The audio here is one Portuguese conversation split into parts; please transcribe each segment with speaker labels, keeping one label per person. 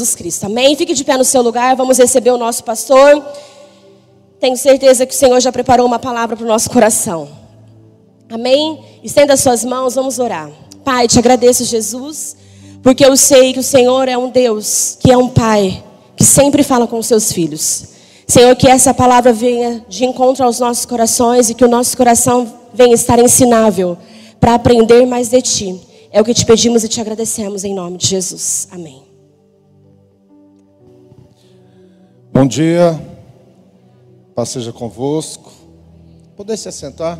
Speaker 1: Jesus Cristo. Amém? Fique de pé no seu lugar, vamos receber o nosso pastor. Tenho certeza que o Senhor já preparou uma palavra para o nosso coração. Amém? Estenda as suas mãos, vamos orar. Pai, te agradeço, Jesus, porque eu sei que o Senhor é um Deus, que é um Pai, que sempre fala com os seus filhos. Senhor, que essa palavra venha de encontro aos nossos corações e que o nosso coração venha estar ensinável para aprender mais de Ti. É o que te pedimos e te agradecemos em nome de Jesus. Amém.
Speaker 2: Bom dia, paz seja convosco. Poder se assentar?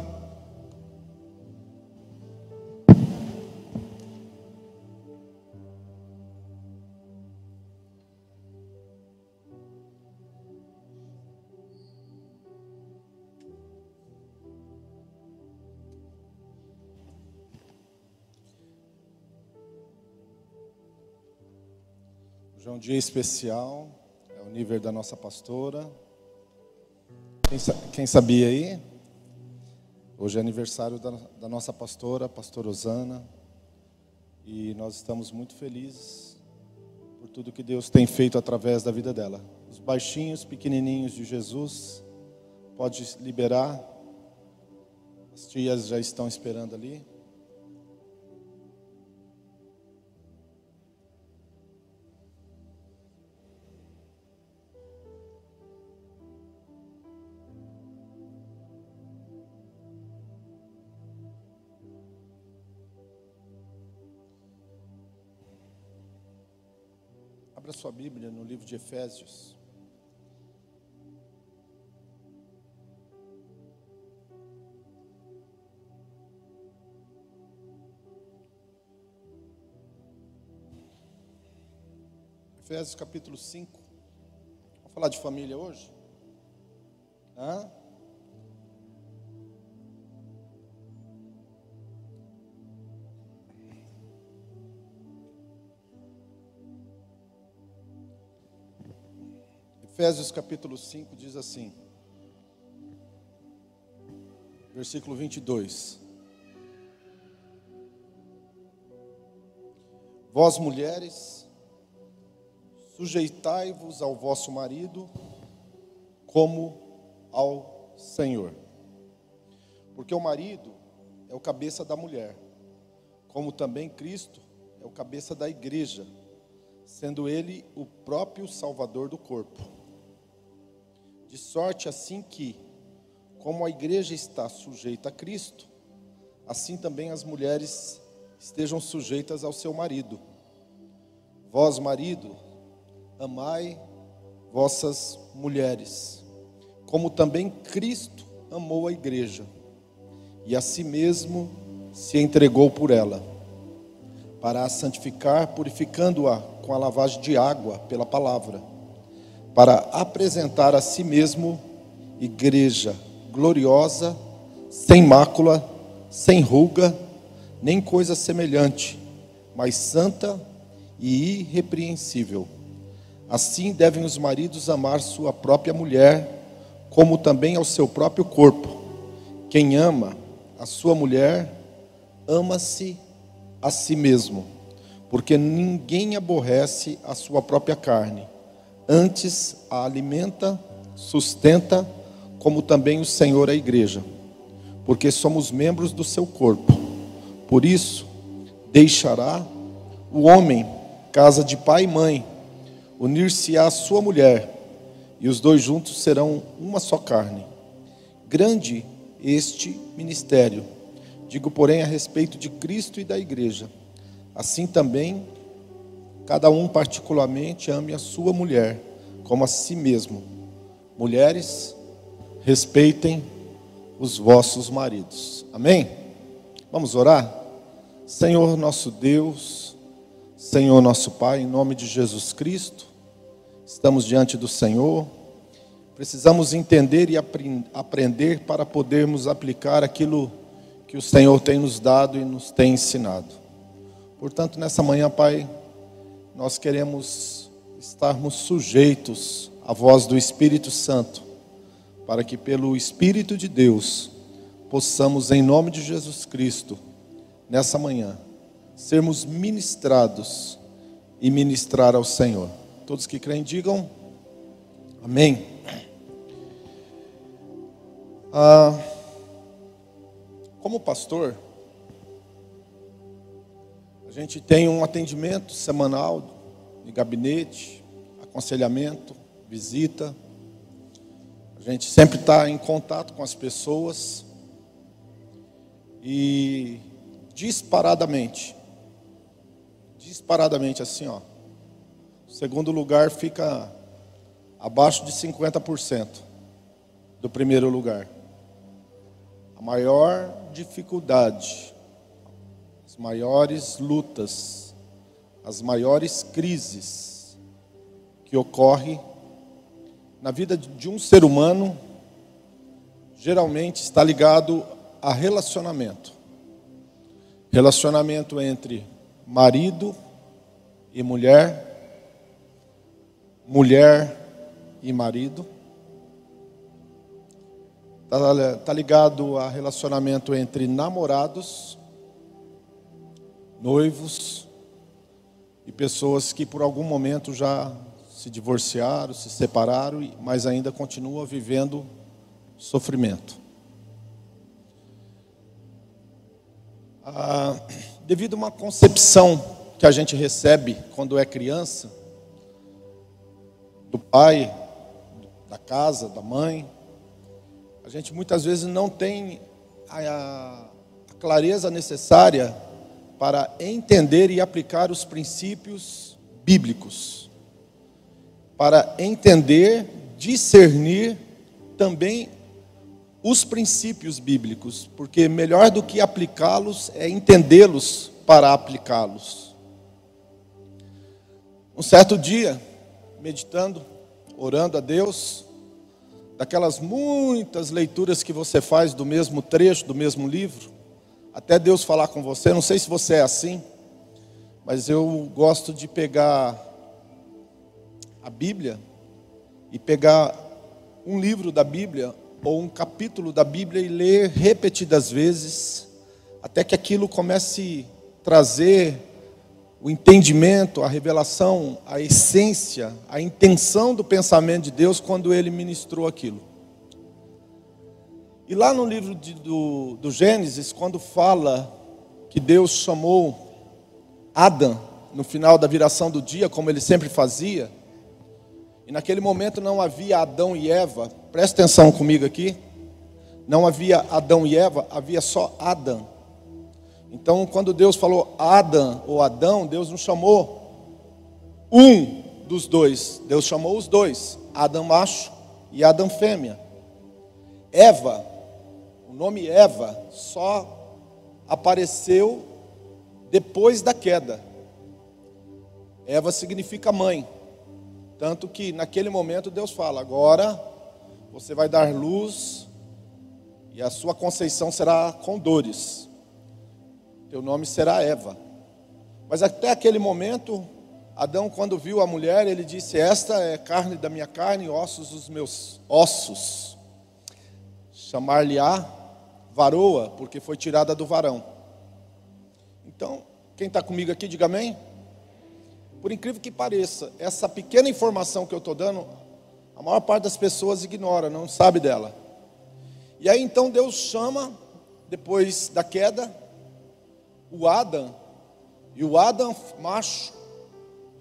Speaker 2: Hoje é um dia especial, nível da nossa pastora. Quem, quem, sabia aí? Hoje é aniversário da, da nossa pastora, a pastora Osana. E nós estamos muito felizes por tudo que Deus tem feito através da vida dela. Os baixinhos, pequenininhos de Jesus, pode liberar. As tias já estão esperando ali. Abra sua Bíblia no livro de Efésios. Efésios capítulo 5. Vamos falar de família hoje? Hã? Efésios capítulo 5 diz assim, versículo 22. Vós mulheres, sujeitai-vos ao vosso marido como ao Senhor. Porque o marido é o cabeça da mulher, como também Cristo é o cabeça da igreja, sendo ele o próprio Salvador do corpo. De sorte assim que, como a igreja está sujeita a Cristo, assim também as mulheres estejam sujeitas ao seu marido. Vós, marido, amai vossas mulheres, como também Cristo amou a igreja e a si mesmo se entregou por ela, para a santificar, purificando-a com a lavagem de água pela palavra para apresentar a si mesmo igreja gloriosa, sem mácula, sem ruga, nem coisa semelhante, mas santa e irrepreensível. Assim devem os maridos amar sua própria mulher, como também ao seu próprio corpo. Quem ama a sua mulher, ama-se a si mesmo, porque ninguém aborrece a sua própria carne antes a alimenta, sustenta, como também o Senhor a igreja, porque somos membros do seu corpo. Por isso, deixará o homem, casa de pai e mãe, unir-se-á à sua mulher, e os dois juntos serão uma só carne. Grande este ministério, digo, porém, a respeito de Cristo e da igreja. Assim também cada um particularmente ame a sua mulher como a si mesmo. Mulheres, respeitem os vossos maridos. Amém? Vamos orar? Senhor nosso Deus, Senhor nosso Pai, em nome de Jesus Cristo, estamos diante do Senhor. Precisamos entender e aprender para podermos aplicar aquilo que o Senhor tem nos dado e nos tem ensinado. Portanto, nessa manhã, Pai, nós queremos estarmos sujeitos à voz do Espírito Santo, para que pelo Espírito de Deus possamos, em nome de Jesus Cristo, nessa manhã, sermos ministrados e ministrar ao Senhor. Todos que creem, digam amém. Ah, como pastor, a gente tem um atendimento semanal de gabinete, aconselhamento, visita. A gente sempre está em contato com as pessoas e disparadamente, disparadamente assim, ó. O segundo lugar fica abaixo de 50% do primeiro lugar. A maior dificuldade, maiores lutas, as maiores crises que ocorrem na vida de um ser humano geralmente está ligado a relacionamento. Relacionamento entre marido e mulher, mulher e marido. Está tá ligado a relacionamento entre namorados, noivos e pessoas que por algum momento já se divorciaram, se separaram, mas ainda continuam vivendo sofrimento. Ah, devido a uma concepção que a gente recebe quando é criança, do pai, da casa, da mãe, a gente muitas vezes não tem a, a clareza necessária para entender e aplicar os princípios bíblicos para entender, discernir também os princípios bíblicos, porque melhor do que aplicá-los é entendê-los para aplicá-los. Um certo dia, meditando, orando a Deus, daquelas muitas leituras que você faz do mesmo trecho, do mesmo livro, até Deus falar com você, não sei se você é assim, mas eu gosto de pegar a Bíblia e pegar um livro da Bíblia ou um capítulo da Bíblia e ler repetidas vezes, até que aquilo comece a trazer o entendimento, a revelação, a essência, a intenção do pensamento de Deus quando ele ministrou aquilo. E lá no livro de, do, do Gênesis, quando fala que Deus chamou Adão no final da viração do dia, como ele sempre fazia, e naquele momento não havia Adão e Eva, presta atenção comigo aqui. Não havia Adão e Eva, havia só Adão. Então, quando Deus falou Adão ou Adão, Deus não chamou um dos dois, Deus chamou os dois, Adão macho e Adão fêmea. Eva, nome Eva só apareceu depois da queda. Eva significa mãe. Tanto que naquele momento Deus fala: agora você vai dar luz e a sua conceição será com dores. Teu nome será Eva. Mas até aquele momento, Adão, quando viu a mulher, ele disse: Esta é carne da minha carne, ossos dos meus ossos. Chamar-lhe-á varoa, porque foi tirada do varão. Então, quem está comigo aqui, diga amém. Por incrível que pareça, essa pequena informação que eu estou dando, a maior parte das pessoas ignora, não sabe dela. E aí então Deus chama, depois da queda, o Adão, e o Adão macho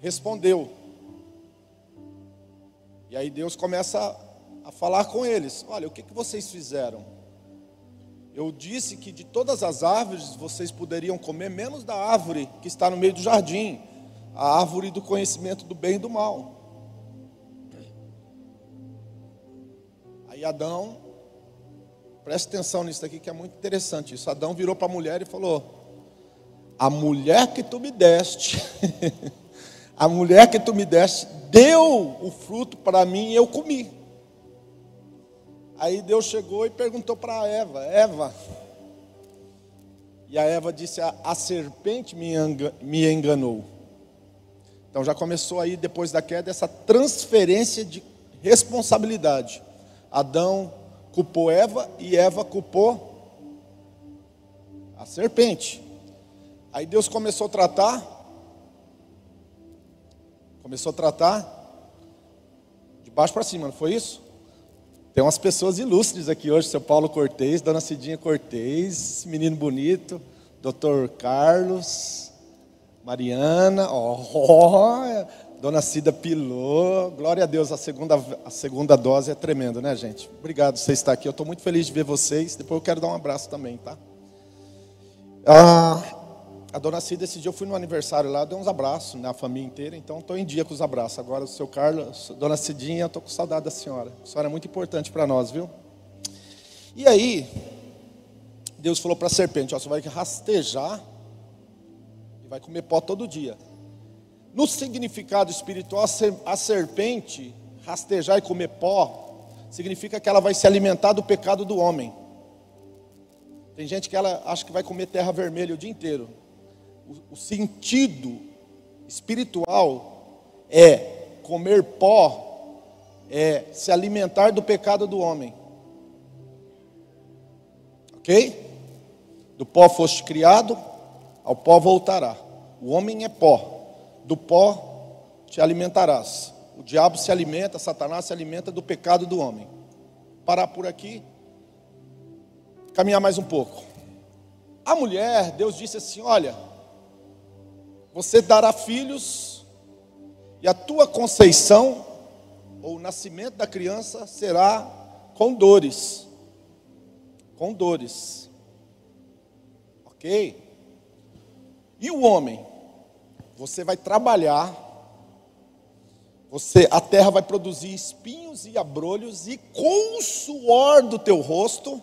Speaker 2: respondeu. E aí Deus começa a, a falar com eles: Olha, o que, que vocês fizeram? Eu disse que de todas as árvores vocês poderiam comer, menos da árvore que está no meio do jardim a árvore do conhecimento do bem e do mal. Aí Adão, preste atenção nisso aqui que é muito interessante. Isso Adão virou para a mulher e falou: A mulher que tu me deste, a mulher que tu me deste, deu o fruto para mim e eu comi. Aí Deus chegou e perguntou para Eva: Eva, e a Eva disse: A, a serpente me enganou. Então já começou aí, depois da queda, essa transferência de responsabilidade. Adão culpou Eva e Eva culpou a serpente. Aí Deus começou a tratar, começou a tratar De baixo para cima, não foi isso? Tem umas pessoas ilustres aqui hoje, seu Paulo Cortez, Dona Cidinha Cortez, menino bonito, Dr. Carlos, Mariana, oh, oh, Dona Cida Pilô, glória a Deus, a segunda, a segunda dose é tremenda, né, gente? Obrigado por você estar aqui, eu estou muito feliz de ver vocês. Depois eu quero dar um abraço também, tá? Ah, a Dona Cida, esse dia eu fui no aniversário lá, dei uns abraços na né, família inteira, então estou em dia com os abraços. Agora, o seu Carlos, Dona Cidinha, estou com saudade da senhora. A senhora é muito importante para nós, viu? E aí, Deus falou para a serpente: ó, você vai rastejar e vai comer pó todo dia. No significado espiritual, a serpente rastejar e comer pó significa que ela vai se alimentar do pecado do homem. Tem gente que ela acha que vai comer terra vermelha o dia inteiro. O, o sentido espiritual é comer pó, é se alimentar do pecado do homem. Ok? Do pó foste criado, ao pó voltará. O homem é pó, do pó te alimentarás. O diabo se alimenta, Satanás se alimenta do pecado do homem. Parar por aqui, caminhar mais um pouco. A mulher, Deus disse assim: Olha, você dará filhos, e a tua conceição, ou o nascimento da criança, será com dores. Com dores. Ok? E o homem? Você vai trabalhar, você, a terra vai produzir espinhos e abrolhos, e com o suor do teu rosto,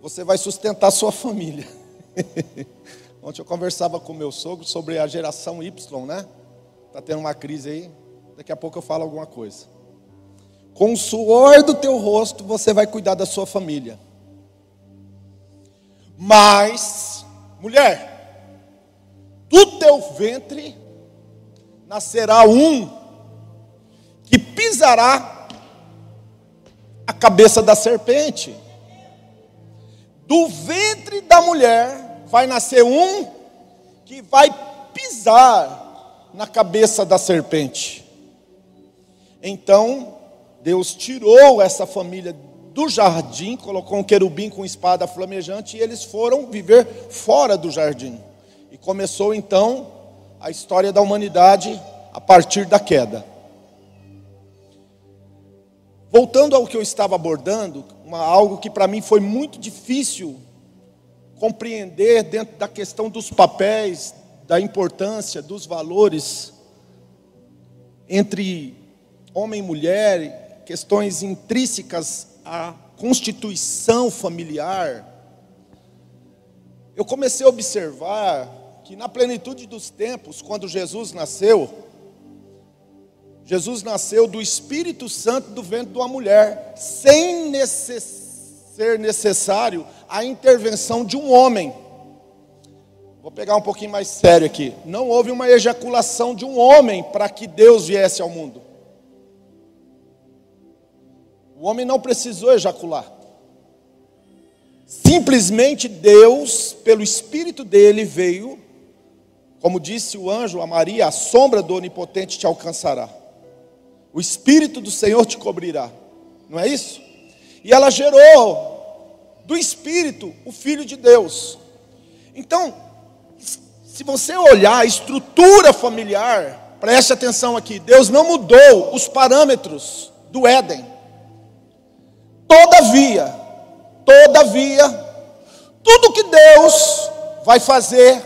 Speaker 2: você vai sustentar sua família. Ontem eu conversava com meu sogro sobre a geração Y, né? Está tendo uma crise aí, daqui a pouco eu falo alguma coisa. Com o suor do teu rosto, você vai cuidar da sua família. Mas, mulher, do teu ventre nascerá um que pisará a cabeça da serpente. Do ventre da mulher vai nascer um que vai pisar na cabeça da serpente. Então, Deus tirou essa família do jardim, colocou um querubim com espada flamejante e eles foram viver fora do jardim. E começou então a história da humanidade a partir da queda. Voltando ao que eu estava abordando, uma, algo que para mim foi muito difícil compreender dentro da questão dos papéis, da importância, dos valores entre homem e mulher, questões intrínsecas a constituição familiar, eu comecei a observar que na plenitude dos tempos, quando Jesus nasceu, Jesus nasceu do Espírito Santo do ventre de uma mulher, sem necess ser necessário a intervenção de um homem. Vou pegar um pouquinho mais sério aqui. Não houve uma ejaculação de um homem para que Deus viesse ao mundo. O homem não precisou ejacular. Simplesmente Deus, pelo Espírito dele, veio, como disse o anjo a Maria, a sombra do Onipotente te alcançará. O Espírito do Senhor te cobrirá. Não é isso? E ela gerou do Espírito o Filho de Deus. Então, se você olhar a estrutura familiar, preste atenção aqui: Deus não mudou os parâmetros do Éden. Todavia, todavia, tudo que Deus vai fazer,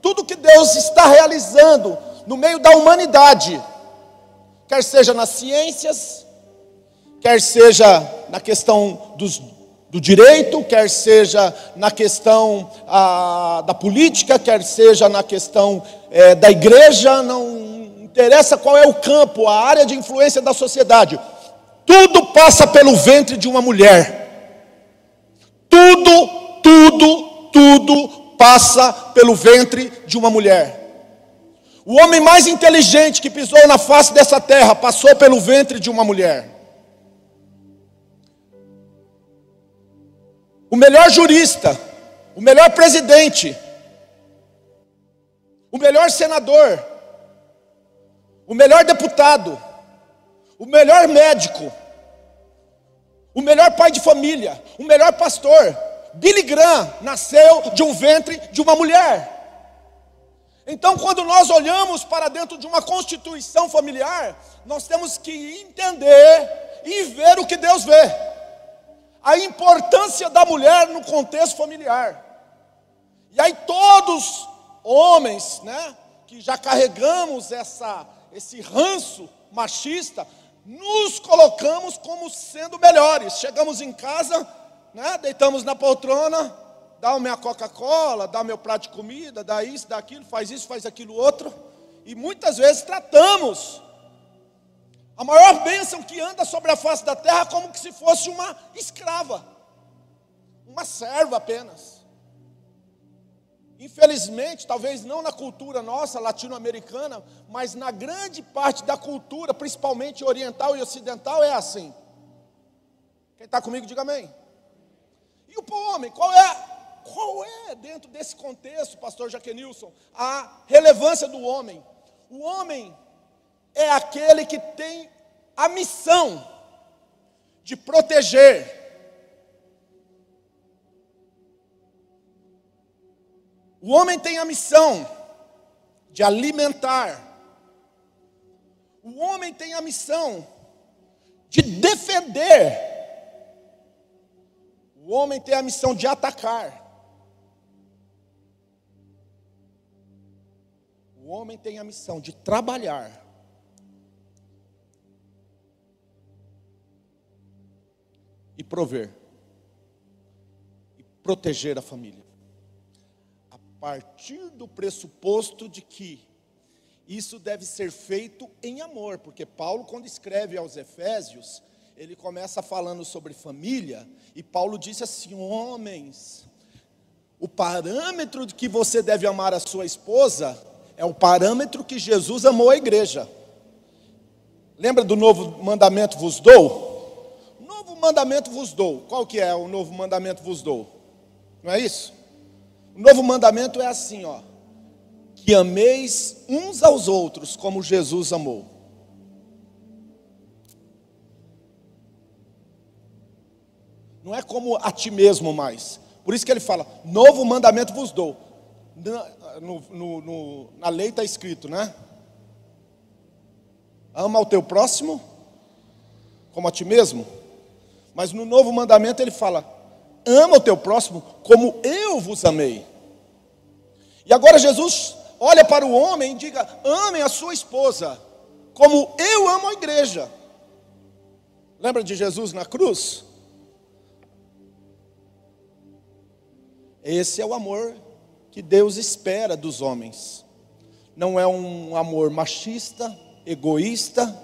Speaker 2: tudo que Deus está realizando no meio da humanidade, quer seja nas ciências, quer seja na questão dos, do direito, quer seja na questão ah, da política, quer seja na questão eh, da igreja, não interessa qual é o campo, a área de influência da sociedade. Tudo passa pelo ventre de uma mulher. Tudo, tudo, tudo passa pelo ventre de uma mulher. O homem mais inteligente que pisou na face dessa terra passou pelo ventre de uma mulher. O melhor jurista, o melhor presidente, o melhor senador, o melhor deputado, o melhor médico, o melhor pai de família, o melhor pastor. Billy Graham nasceu de um ventre de uma mulher. Então, quando nós olhamos para dentro de uma constituição familiar, nós temos que entender e ver o que Deus vê. A importância da mulher no contexto familiar. E aí todos homens, né, que já carregamos essa esse ranço machista, nos colocamos como sendo melhores. Chegamos em casa, né, deitamos na poltrona, dá minha Coca-Cola, dá meu prato de comida, dá isso, dá aquilo, faz isso, faz aquilo outro. E muitas vezes tratamos a maior bênção que anda sobre a face da terra como que se fosse uma escrava, uma serva apenas. Infelizmente, talvez não na cultura nossa latino-americana, mas na grande parte da cultura, principalmente oriental e ocidental, é assim. Quem está comigo, diga amém. E o homem, qual é, qual é, dentro desse contexto, pastor Jaquenilson, a relevância do homem? O homem é aquele que tem a missão de proteger, O homem tem a missão de alimentar. O homem tem a missão de defender. O homem tem a missão de atacar. O homem tem a missão de trabalhar. E prover. E proteger a família partir do pressuposto de que isso deve ser feito em amor, porque Paulo, quando escreve aos Efésios, ele começa falando sobre família, e Paulo disse assim: homens, o parâmetro de que você deve amar a sua esposa é o parâmetro que Jesus amou a igreja. Lembra do novo mandamento vos dou? Mandamento vos dou. Qual que é o novo mandamento vos dou? Não é isso? O novo mandamento é assim, ó: que ameis uns aos outros como Jesus amou. Não é como a ti mesmo mais. Por isso que ele fala: novo mandamento vos dou. Na, no, no, no, na lei está escrito, né? Ama o teu próximo como a ti mesmo. Mas no novo mandamento ele fala: ama o teu próximo como eu vos amei. E agora Jesus olha para o homem e diga: amem a sua esposa, como eu amo a igreja. Lembra de Jesus na cruz? Esse é o amor que Deus espera dos homens. Não é um amor machista, egoísta,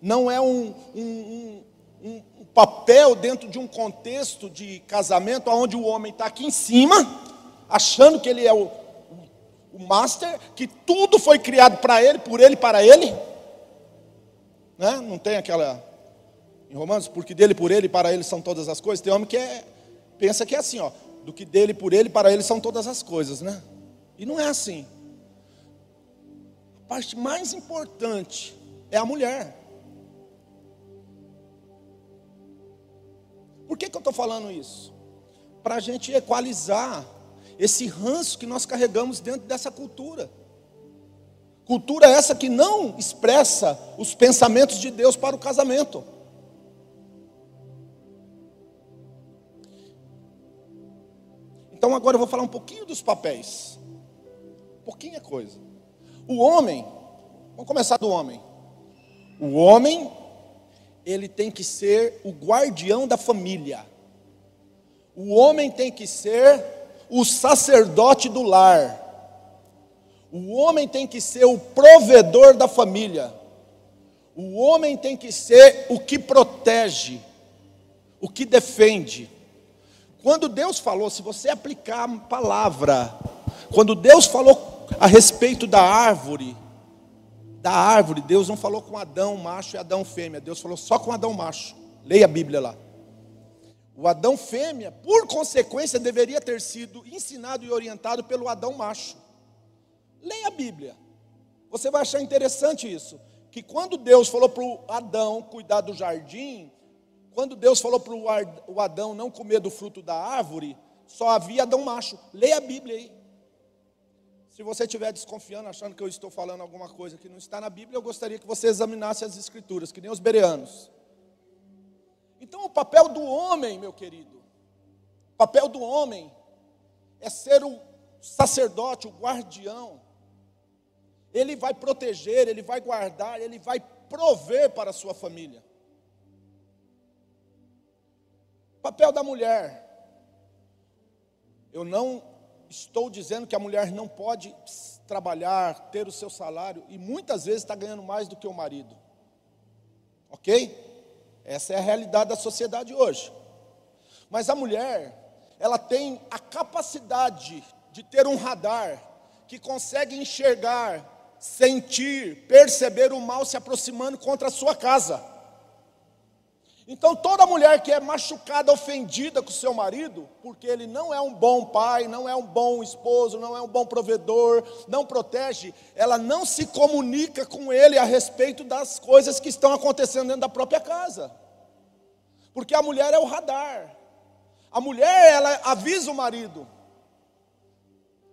Speaker 2: não é um, um, um, um papel dentro de um contexto de casamento onde o homem está aqui em cima, achando que ele é o, o master, que tudo foi criado para ele, por ele, para ele. Né? Não tem aquela em Romanos, porque dele, por ele, para ele são todas as coisas. Tem homem que é, pensa que é assim, ó, do que dele, por ele, para ele são todas as coisas, né? E não é assim. A parte mais importante é a mulher. Estou falando isso? Para a gente equalizar esse ranço que nós carregamos dentro dessa cultura. Cultura essa que não expressa os pensamentos de Deus para o casamento. Então agora eu vou falar um pouquinho dos papéis. Pouquinha coisa. O homem, vamos começar do homem. O homem, ele tem que ser o guardião da família. O homem tem que ser o sacerdote do lar. O homem tem que ser o provedor da família. O homem tem que ser o que protege, o que defende. Quando Deus falou, se você aplicar a palavra, quando Deus falou a respeito da árvore, da árvore, Deus não falou com Adão macho e Adão fêmea, Deus falou só com Adão macho. Leia a Bíblia lá. O Adão fêmea, por consequência, deveria ter sido ensinado e orientado pelo Adão macho. Leia a Bíblia. Você vai achar interessante isso. que quando Deus falou para o Adão cuidar do jardim, quando Deus falou para o Adão não comer do fruto da árvore, só havia Adão macho. Leia a Bíblia aí. Se você estiver desconfiando, achando que eu estou falando alguma coisa que não está na Bíblia, eu gostaria que você examinasse as Escrituras, que nem os bereanos. Então, o papel do homem, meu querido, o papel do homem é ser o sacerdote, o guardião. Ele vai proteger, ele vai guardar, ele vai prover para a sua família. Papel da mulher. Eu não estou dizendo que a mulher não pode trabalhar, ter o seu salário e muitas vezes está ganhando mais do que o marido. Ok? Essa é a realidade da sociedade hoje. Mas a mulher, ela tem a capacidade de ter um radar que consegue enxergar, sentir, perceber o mal se aproximando contra a sua casa. Então, toda mulher que é machucada, ofendida com seu marido, porque ele não é um bom pai, não é um bom esposo, não é um bom provedor, não protege, ela não se comunica com ele a respeito das coisas que estão acontecendo dentro da própria casa. Porque a mulher é o radar. A mulher, ela avisa o marido.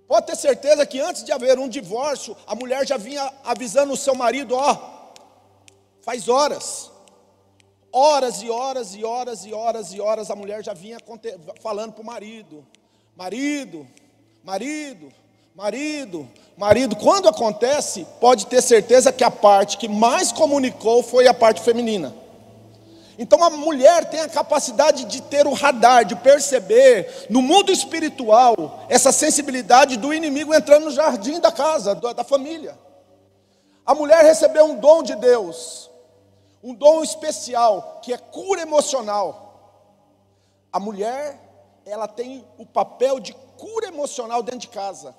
Speaker 2: Pode ter certeza que antes de haver um divórcio, a mulher já vinha avisando o seu marido, ó, faz horas Horas e horas e horas e horas e horas a mulher já vinha falando para o marido: marido, marido, marido, marido. Quando acontece, pode ter certeza que a parte que mais comunicou foi a parte feminina. Então a mulher tem a capacidade de ter o radar, de perceber no mundo espiritual essa sensibilidade do inimigo entrando no jardim da casa, da família. A mulher recebeu um dom de Deus um dom especial que é cura emocional. A mulher, ela tem o papel de cura emocional dentro de casa.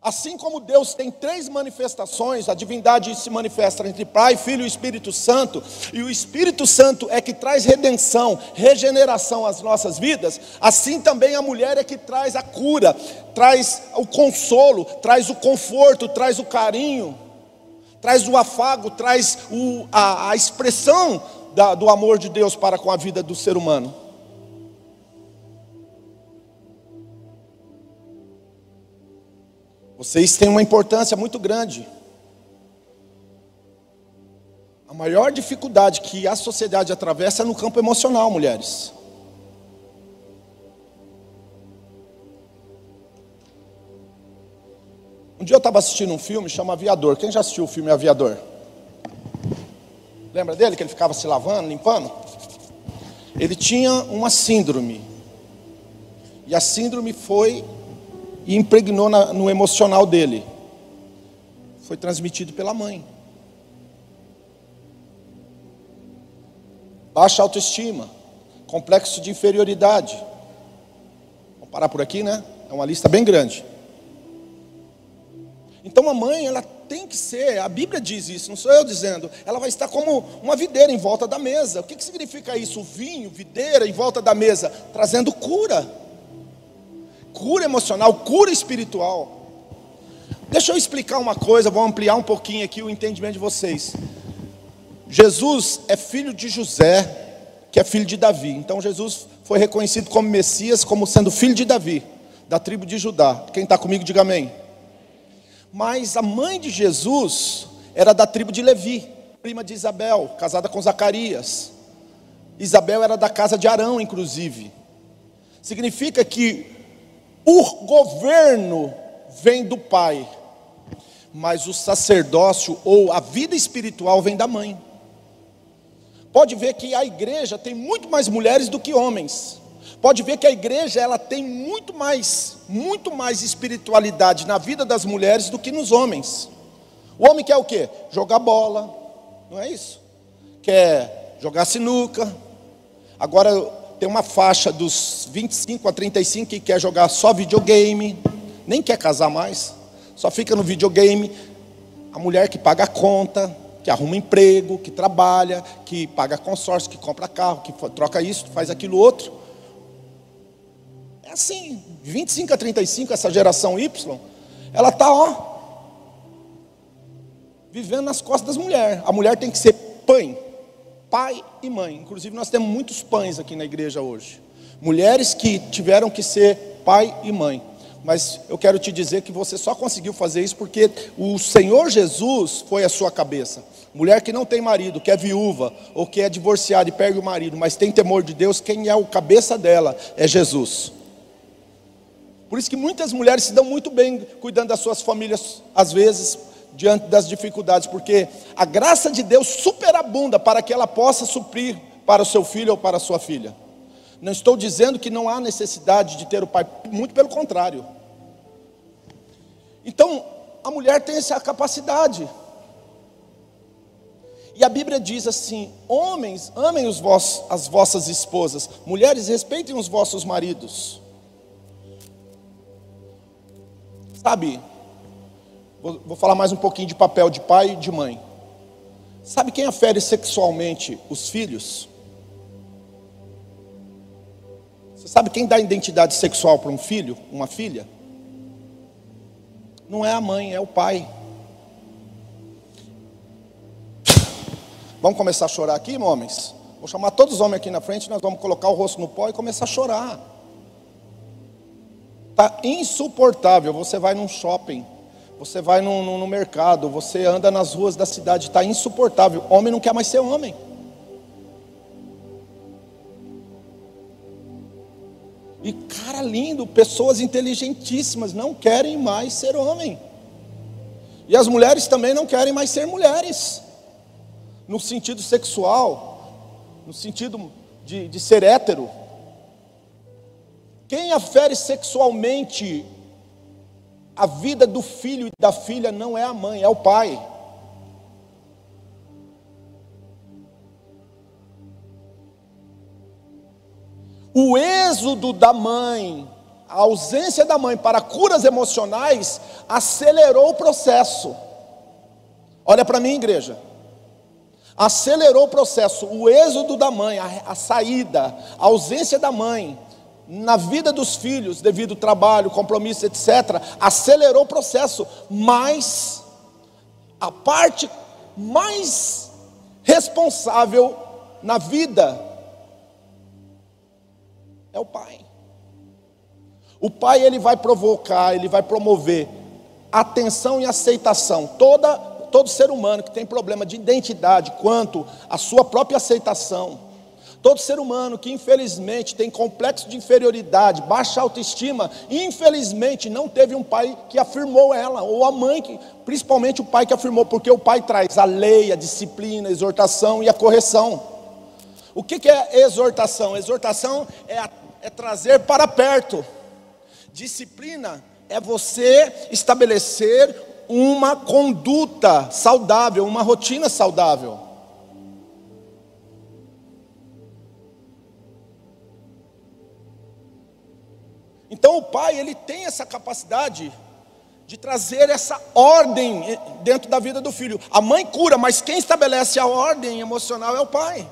Speaker 2: Assim como Deus tem três manifestações, a divindade se manifesta entre Pai, Filho e Espírito Santo, e o Espírito Santo é que traz redenção, regeneração às nossas vidas, assim também a mulher é que traz a cura, traz o consolo, traz o conforto, traz o carinho traz o afago, traz o, a, a, expressão da, do amor de Deus para com a vida do ser humano. Vocês têm uma importância muito grande. A maior dificuldade que a sociedade atravessa é no campo emocional, mulheres. Um dia eu estava assistindo um filme chama Aviador. Quem já assistiu o filme Aviador? Lembra dele que ele ficava se lavando, limpando? Ele tinha uma síndrome. E a síndrome foi e impregnou na, no emocional dele. Foi transmitido pela mãe. Baixa autoestima, complexo de inferioridade. Vamos parar por aqui, né? É uma lista bem grande. Então a mãe, ela tem que ser, a Bíblia diz isso, não sou eu dizendo, ela vai estar como uma videira em volta da mesa. O que, que significa isso? O vinho, videira em volta da mesa, trazendo cura, cura emocional, cura espiritual. Deixa eu explicar uma coisa, vou ampliar um pouquinho aqui o entendimento de vocês. Jesus é filho de José, que é filho de Davi. Então Jesus foi reconhecido como Messias, como sendo filho de Davi, da tribo de Judá. Quem está comigo, diga amém. Mas a mãe de Jesus era da tribo de Levi, prima de Isabel, casada com Zacarias. Isabel era da casa de Arão, inclusive. Significa que o governo vem do pai, mas o sacerdócio ou a vida espiritual vem da mãe. Pode ver que a igreja tem muito mais mulheres do que homens. Pode ver que a igreja ela tem muito mais, muito mais espiritualidade na vida das mulheres do que nos homens. O homem quer o quê? Jogar bola, não é isso? Quer jogar sinuca. Agora tem uma faixa dos 25 a 35 que quer jogar só videogame, nem quer casar mais, só fica no videogame. A mulher que paga a conta, que arruma emprego, que trabalha, que paga consórcio, que compra carro, que troca isso, faz aquilo outro. É assim, 25 a 35, essa geração Y, ela está, ó. vivendo nas costas das mulheres. A mulher tem que ser pai e mãe. Inclusive, nós temos muitos pães aqui na igreja hoje. Mulheres que tiveram que ser pai e mãe. Mas eu quero te dizer que você só conseguiu fazer isso porque o Senhor Jesus foi a sua cabeça. Mulher que não tem marido, que é viúva, ou que é divorciada e perde o marido, mas tem temor de Deus, quem é o cabeça dela é Jesus. Por isso que muitas mulheres se dão muito bem cuidando das suas famílias, às vezes, diante das dificuldades, porque a graça de Deus superabunda para que ela possa suprir para o seu filho ou para a sua filha. Não estou dizendo que não há necessidade de ter o pai, muito pelo contrário. Então, a mulher tem essa capacidade. E a Bíblia diz assim: homens, amem os as vossas esposas, mulheres, respeitem os vossos maridos. Sabe, vou, vou falar mais um pouquinho de papel de pai e de mãe. Sabe quem afere sexualmente os filhos? Você sabe quem dá identidade sexual para um filho, uma filha? Não é a mãe, é o pai. Vamos começar a chorar aqui, homens? Vou chamar todos os homens aqui na frente, nós vamos colocar o rosto no pó e começar a chorar. Está insuportável. Você vai num shopping, você vai no, no, no mercado, você anda nas ruas da cidade, está insuportável. Homem não quer mais ser homem. E cara lindo, pessoas inteligentíssimas não querem mais ser homem. E as mulheres também não querem mais ser mulheres. No sentido sexual, no sentido de, de ser hétero. Quem afere sexualmente a vida do filho e da filha não é a mãe, é o pai. O êxodo da mãe, a ausência da mãe para curas emocionais, acelerou o processo. Olha para mim, igreja. Acelerou o processo. O êxodo da mãe, a, a saída, a ausência da mãe na vida dos filhos, devido ao trabalho, compromisso, etc., acelerou o processo, mas a parte mais responsável na vida é o pai. O pai ele vai provocar, ele vai promover atenção e aceitação. Toda, todo ser humano que tem problema de identidade quanto à sua própria aceitação, todo ser humano que infelizmente tem complexo de inferioridade, baixa autoestima, infelizmente não teve um pai que afirmou ela, ou a mãe, que, principalmente o pai que afirmou, porque o pai traz a lei, a disciplina, a exortação e a correção. O que, que é exortação? Exortação é a é trazer para perto. Disciplina é você estabelecer uma conduta saudável, uma rotina saudável. Então o pai, ele tem essa capacidade de trazer essa ordem dentro da vida do filho. A mãe cura, mas quem estabelece a ordem emocional é o pai.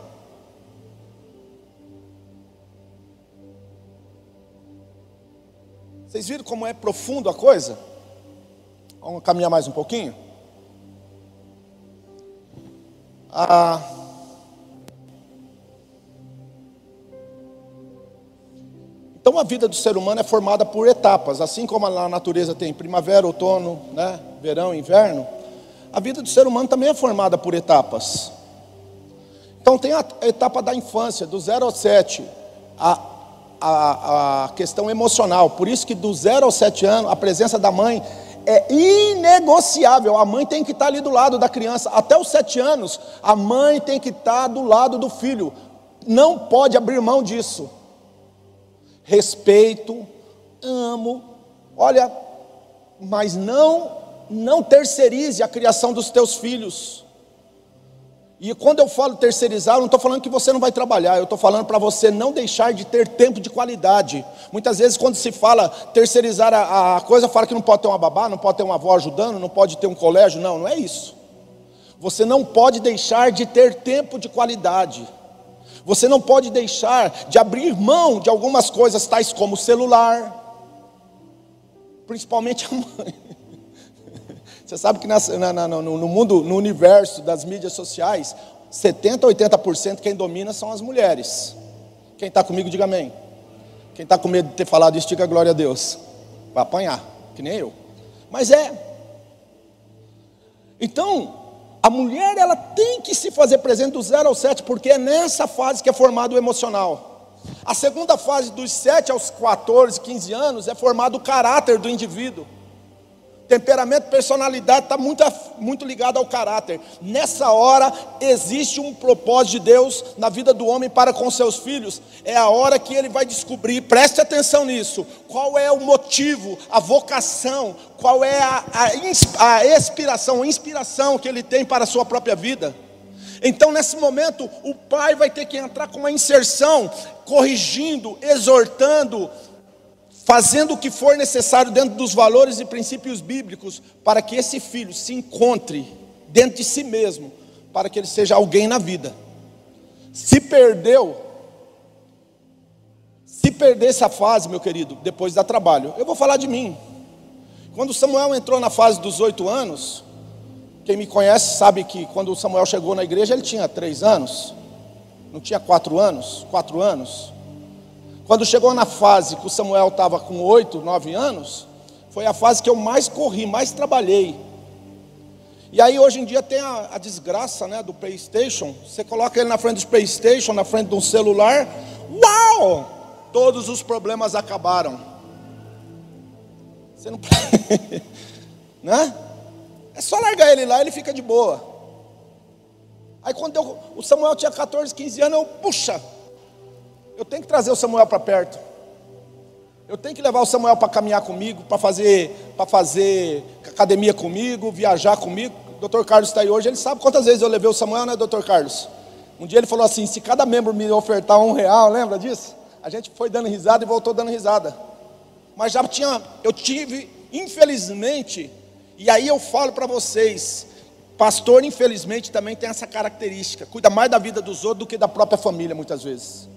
Speaker 2: Vocês viram como é profundo a coisa? Vamos caminhar mais um pouquinho? Ah, então a vida do ser humano é formada por etapas, assim como a natureza tem primavera, outono, né, verão, inverno. A vida do ser humano também é formada por etapas. Então tem a etapa da infância, do 0 ao 7, a a, a questão emocional. Por isso que do zero aos sete anos, a presença da mãe é inegociável. A mãe tem que estar ali do lado da criança. Até os sete anos, a mãe tem que estar do lado do filho. Não pode abrir mão disso. Respeito, amo. Olha, mas não não terceirize a criação dos teus filhos. E quando eu falo terceirizar, eu não estou falando que você não vai trabalhar, eu estou falando para você não deixar de ter tempo de qualidade. Muitas vezes, quando se fala terceirizar a, a, coisa, fala que não pode ter uma babá, não pode ter uma avó ajudando, não pode ter um colégio. Não, não é isso. Você não pode deixar de ter tempo de qualidade. Você não pode deixar de abrir mão de algumas coisas, tais como o celular, principalmente a mãe. Você sabe que na, na, no, no mundo, no universo das mídias sociais, 70% a 80% quem domina são as mulheres. Quem está comigo, diga amém. Quem está com medo de ter falado isso, diga glória a Deus. Vai apanhar, que nem eu. Mas é. Então, a mulher ela tem que se fazer presente do 0 ao 7, porque é nessa fase que é formado o emocional. A segunda fase, dos 7 aos 14, 15 anos, é formado o caráter do indivíduo. Temperamento, personalidade está muito, muito ligado ao caráter. Nessa hora existe um propósito de Deus na vida do homem para com seus filhos. É a hora que ele vai descobrir, preste atenção nisso, qual é o motivo, a vocação, qual é a, a, a inspiração, a inspiração que ele tem para a sua própria vida. Então, nesse momento, o pai vai ter que entrar com uma inserção, corrigindo, exortando, fazendo o que for necessário dentro dos valores e princípios bíblicos para que esse filho se encontre dentro de si mesmo, para que ele seja alguém na vida. Se perdeu, se perder essa fase, meu querido, depois dá trabalho. Eu vou falar de mim. Quando Samuel entrou na fase dos oito anos, quem me conhece sabe que quando Samuel chegou na igreja ele tinha três anos, não tinha quatro anos, quatro anos. Quando chegou na fase que o Samuel estava com oito, nove anos, foi a fase que eu mais corri, mais trabalhei. E aí hoje em dia tem a, a, desgraça né, do Playstation. Você coloca ele na frente do Playstation, na frente de um celular. Uau! Todos os problemas acabaram. Você não né? É só largar ele lá, ele fica de boa. Aí quando eu, o Samuel tinha 14, 15 anos, eu, puxa, eu tenho que trazer o Samuel para perto. Eu tenho que levar o Samuel para caminhar comigo, para fazer, para fazer academia comigo, viajar comigo. O doutor Carlos está aí hoje, ele sabe quantas vezes eu levei o Samuel, né, doutor Carlos? Um dia ele falou assim: se cada membro me ofertar um real, lembra disso? A gente foi dando risada e voltou dando risada. Mas já tinha, eu tive, infelizmente, e aí eu falo para vocês, pastor, infelizmente, também tem essa característica, cuida mais da vida dos outros do que da própria família, muitas vezes.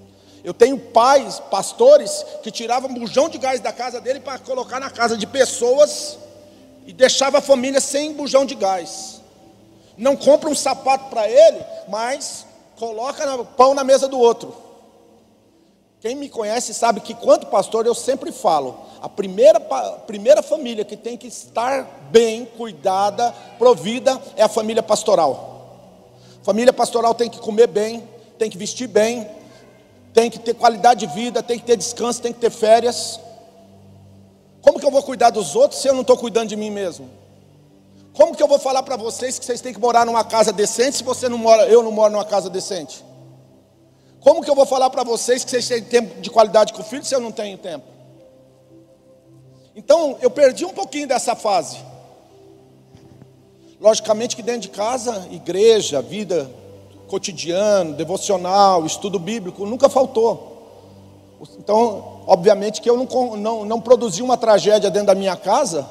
Speaker 2: Eu tenho pais, pastores, que tiravam bujão de gás da casa dele para colocar na casa de pessoas e deixava a família sem bujão de gás. Não compra um sapato para ele, mas coloca pão na mesa do outro. Quem me conhece sabe que, quanto pastor, eu sempre falo: a primeira, a primeira família que tem que estar bem, cuidada, provida, é a família pastoral. Família pastoral tem que comer bem, tem que vestir bem, tem que ter qualidade de vida, tem que ter descanso, tem que ter férias. Como que eu vou cuidar dos outros se eu não estou cuidando de mim mesmo? Como que eu vou falar para vocês que vocês têm que morar numa casa decente se você não mora, eu não moro numa casa decente? Como que eu vou falar para vocês que vocês têm tempo de qualidade com o filho se eu não tenho tempo? Então, eu perdi um pouquinho dessa fase. Logicamente que dentro de casa, igreja, vida cotidiano, devocional, estudo bíblico, nunca faltou. Então, obviamente que eu não, não, não produzi uma tragédia dentro da minha casa,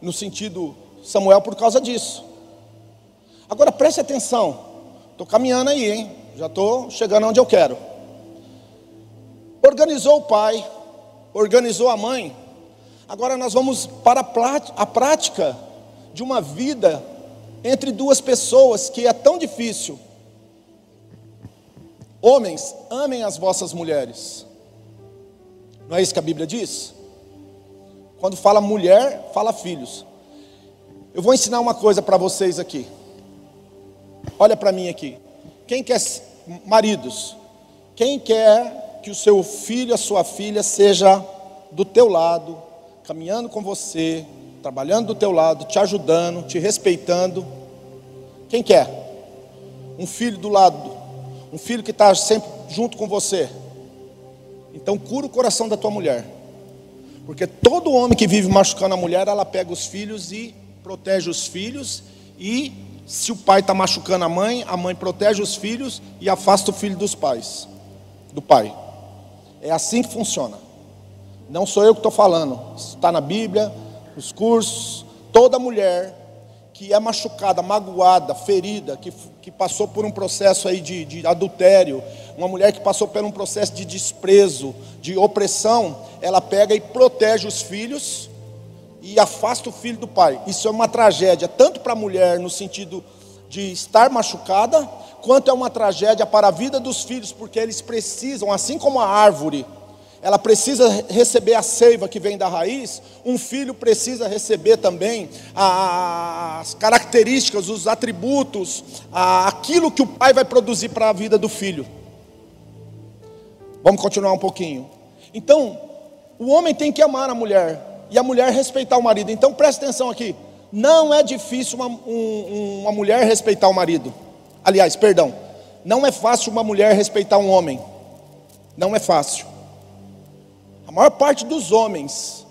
Speaker 2: no sentido Samuel, por causa disso. Agora preste atenção, estou caminhando aí, hein? Já estou chegando onde eu quero. Organizou o pai, organizou a mãe. Agora nós vamos para a prática de uma vida entre duas pessoas que é tão difícil Homens, amem as vossas mulheres. Não é isso que a Bíblia diz? Quando fala mulher, fala filhos. Eu vou ensinar uma coisa para vocês aqui. Olha para mim aqui. Quem quer maridos? Quem quer que o seu filho, a sua filha seja do teu lado, caminhando com você, trabalhando do teu lado, te ajudando, te respeitando? Quem quer? Um filho do lado um filho que está sempre junto com você. Então cura o coração da tua mulher. Porque todo homem que vive machucando a mulher, ela pega os filhos e protege os filhos. E se o pai está machucando a mãe, a mãe protege os filhos e afasta o filho dos pais, do pai. É assim que funciona. Não sou eu que estou falando. Está na Bíblia, nos cursos. Toda mulher que é machucada, magoada, ferida, que, que passou por um processo aí de, de adultério, uma mulher que passou por um processo de desprezo, de opressão, ela pega e protege os filhos, e afasta o filho do pai. Isso é uma tragédia, tanto para a mulher no sentido de estar machucada, quanto é uma tragédia para a vida dos filhos, porque eles precisam, assim como a árvore, ela precisa receber a seiva que vem da raiz, um filho precisa receber também as características, os atributos, aquilo que o pai vai produzir para a vida do filho. Vamos continuar um pouquinho. Então, o homem tem que amar a mulher e a mulher respeitar o marido. Então, preste atenção aqui. Não é difícil uma, um, uma mulher respeitar o marido. Aliás, perdão, não é fácil uma mulher respeitar um homem. Não é fácil. Maior parte dos homens,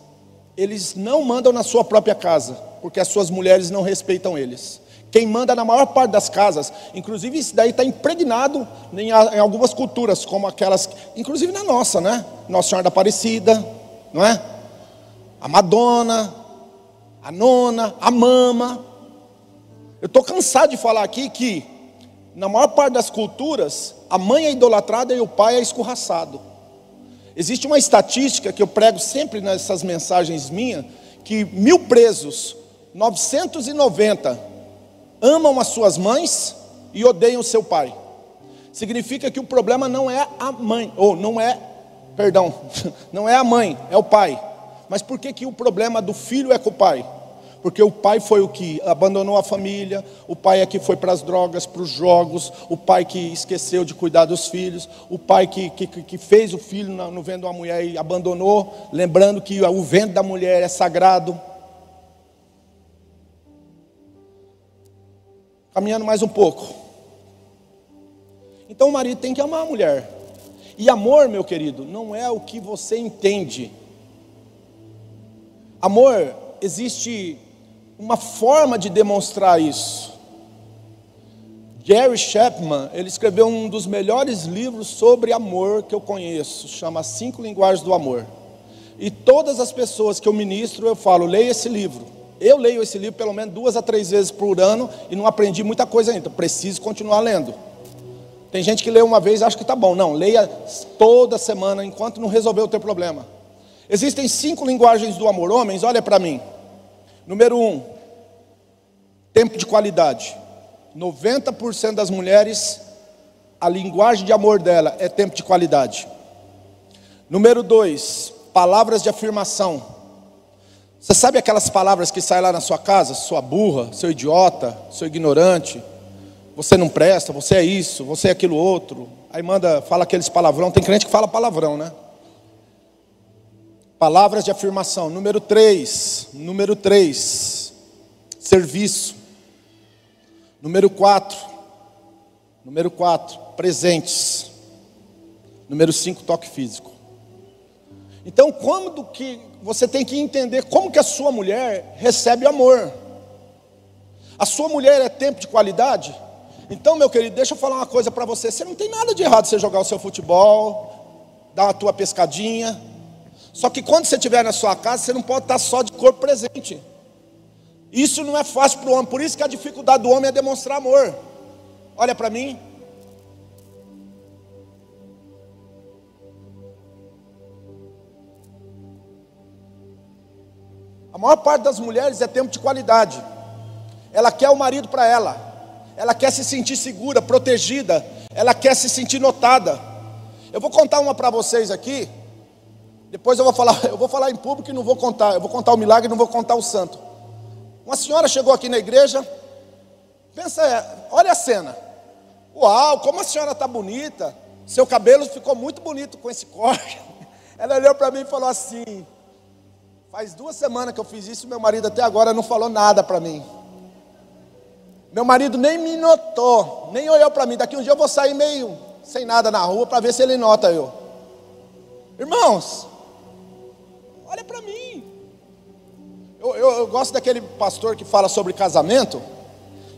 Speaker 2: eles não mandam na sua própria casa, porque as suas mulheres não respeitam eles. Quem manda na maior parte das casas, inclusive isso daí está impregnado em, em, algumas culturas, como aquelas, inclusive na nossa, né? Nossa Senhora da Aparecida, não é? A Madonna, a nona, a mama. Eu estou cansado de falar aqui que, na maior parte das culturas, a mãe é idolatrada e o pai é escorraçado. Existe uma estatística que eu prego sempre nessas mensagens minhas, que mil presos, 990 amam as suas mães e odeiam o seu pai. Significa que o problema não é a mãe, ou não é, perdão, não é a mãe, é o pai. Mas por que, que o problema do filho é com o pai? Porque o pai foi o que abandonou a família, o pai é que foi para as drogas, para os jogos, o pai que esqueceu de cuidar dos filhos, o pai que, que, que fez o filho no, vento uma mulher e abandonou, lembrando que o vento da mulher é sagrado. Caminhando mais um pouco. Então o marido tem que amar a mulher. E amor, meu querido, não é o que você entende. Amor, existe uma forma de demonstrar isso. Gary Chapman, ele escreveu um dos melhores livros sobre amor que eu conheço, chama Cinco Linguagens do Amor. E todas as pessoas que eu ministro, eu falo, leia esse livro. Eu leio esse livro pelo menos duas a três vezes por ano e não aprendi muita coisa ainda. Preciso continuar lendo. Tem gente que lê uma vez e acha que está bom. Não, leia toda semana enquanto não resolver o teu problema. Existem cinco linguagens do amor. Homens, olha para mim. Número um, tempo de qualidade. 90% das mulheres, a linguagem de amor dela é tempo de qualidade. Número dois, palavras de afirmação. Você sabe aquelas palavras que saem lá na sua casa? Sua burra, seu idiota, seu ignorante, você não presta, você é isso, você é aquilo outro. Aí manda, fala aqueles palavrão. Tem crente que fala palavrão, né? Palavras de afirmação. Número 3. Número 3. Serviço. Número 4. Número 4. Presentes. Número 5. Toque físico. Então, quando que você tem que entender como que a sua mulher recebe amor? A sua mulher é tempo de qualidade? Então, meu querido, deixa eu falar uma coisa para você. Você não tem nada de errado você jogar o seu futebol, dar a tua pescadinha, só que quando você estiver na sua casa, você não pode estar só de corpo presente. Isso não é fácil para o homem, por isso que a dificuldade do homem é demonstrar amor. Olha para mim. A maior parte das mulheres é tempo de qualidade. Ela quer o marido para ela. Ela quer se sentir segura, protegida. Ela quer se sentir notada. Eu vou contar uma para vocês aqui. Depois eu vou falar, eu vou falar em público e não vou contar. Eu vou contar o milagre e não vou contar o santo. Uma senhora chegou aqui na igreja. Pensa, é, olha a cena. Uau, como a senhora está bonita. Seu cabelo ficou muito bonito com esse corte. Ela olhou para mim e falou assim: Faz duas semanas que eu fiz isso, meu marido até agora não falou nada para mim. Meu marido nem me notou, nem olhou para mim. Daqui um dia eu vou sair meio sem nada na rua para ver se ele nota eu. Irmãos, Olha para mim. Eu, eu, eu, gosto daquele pastor que fala sobre casamento.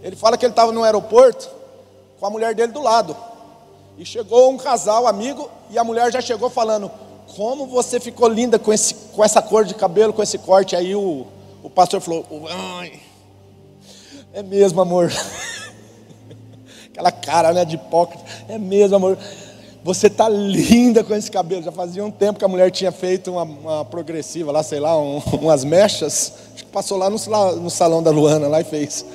Speaker 2: Ele fala que ele estava no aeroporto com a mulher dele do lado. E chegou um casal amigo e a mulher já chegou falando: Como você ficou linda com, esse, com essa cor de cabelo, com esse corte. Aí o, o pastor falou: Ai, É mesmo, amor. Aquela cara né, de hipócrita. É mesmo, amor. Você tá linda com esse cabelo. Já fazia um tempo que a mulher tinha feito uma, uma progressiva lá, sei lá, um, umas mechas. Acho que passou lá no, no, salão da Luana lá e fez.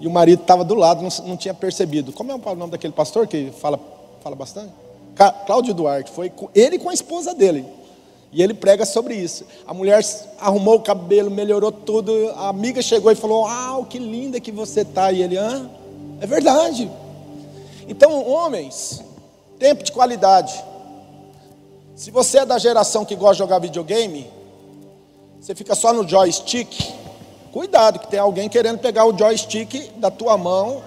Speaker 2: E o marido estava do lado, não, não, tinha percebido. Como é o nome daquele pastor que fala, fala bastante? Cláudio Duarte. Foi ele com a esposa dele. E ele prega sobre isso. A mulher arrumou o cabelo, melhorou tudo. A amiga chegou e falou: Ah, que linda que você tá. E ele, é verdade. Então, homens, tempo de qualidade. Se você é da geração que gosta de jogar videogame, você fica só no joystick. Cuidado, que tem alguém querendo pegar o joystick da tua mão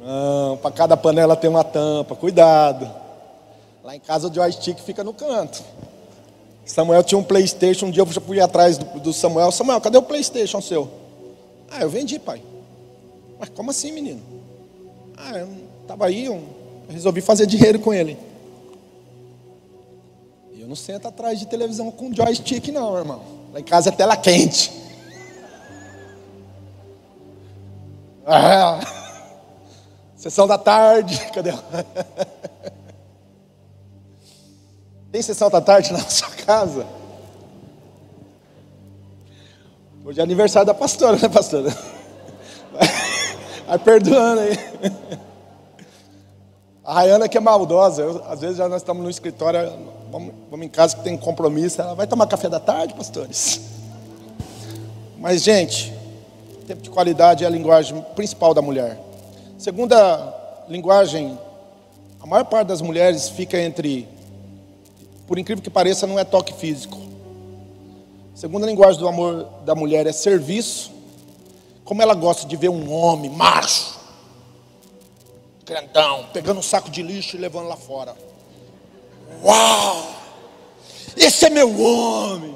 Speaker 2: Não, para cada panela tem uma tampa, cuidado. Lá em casa o joystick fica no canto. Samuel tinha um Playstation, um dia eu fui atrás do, do Samuel. Samuel, cadê o Playstation seu? Ah, eu vendi, pai. Mas como assim, menino? Ah, eu estava aí, eu resolvi fazer dinheiro com ele. Eu não sento atrás de televisão com joystick, não, irmão. Lá em casa é tela quente. Ah. Sessão da tarde, cadê? Tem sessão da tarde na sua casa? Hoje é aniversário da pastora, né, pastora? Vai perdoando aí. A Rayana que é maldosa, eu, às vezes já nós estamos no escritório, vamos, vamos em casa que tem compromisso, ela vai tomar café da tarde, pastores? Mas, gente, tempo de qualidade é a linguagem principal da mulher. Segunda linguagem, a maior parte das mulheres fica entre, por incrível que pareça, não é toque físico. Segunda linguagem do amor da mulher é serviço. Como ela gosta de ver um homem macho, grandão, pegando um saco de lixo e levando lá fora. Uau! Esse é meu homem.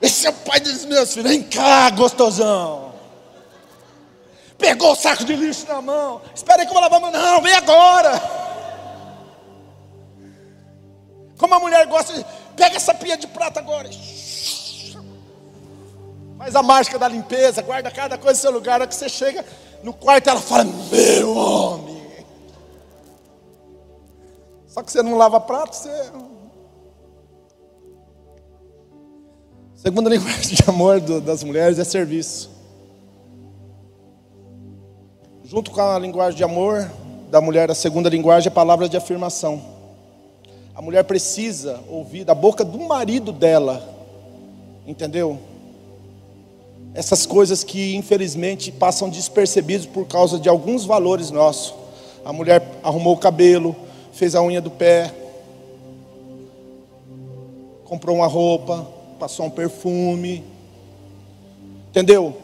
Speaker 2: Esse é o pai dos meus filhos. Vem cá, gostosão pegou o saco de lixo na mão. Espera aí que eu vou lavar a mão. Não, vem agora. Como a mulher gosta de. Pega essa pia de prata agora. Faz a mágica da limpeza, guarda cada coisa no seu lugar. A que você chega no quarto, ela fala: Meu homem. Só que você não lava prato, você. Segunda linguagem de amor das mulheres é serviço. Junto com a linguagem de amor da mulher, a segunda linguagem é palavras de afirmação. A mulher precisa ouvir da boca do marido dela, entendeu? Essas coisas que infelizmente passam despercebidos por causa de alguns valores nossos. A mulher arrumou o cabelo, fez a unha do pé, comprou uma roupa, passou um perfume, entendeu?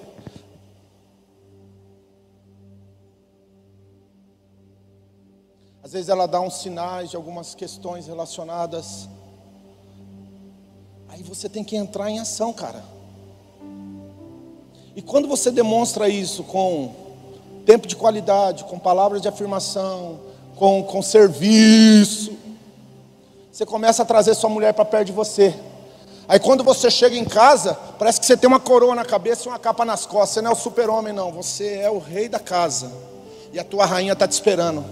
Speaker 2: Às vezes ela dá uns sinais de algumas questões relacionadas. Aí você tem que entrar em ação, cara. E quando você demonstra isso com tempo de qualidade, com palavras de afirmação, com, com serviço, você começa a trazer sua mulher para perto de você. Aí quando você chega em casa, parece que você tem uma coroa na cabeça e uma capa nas costas. Você não é o super-homem, não. Você é o rei da casa. E a tua rainha está te esperando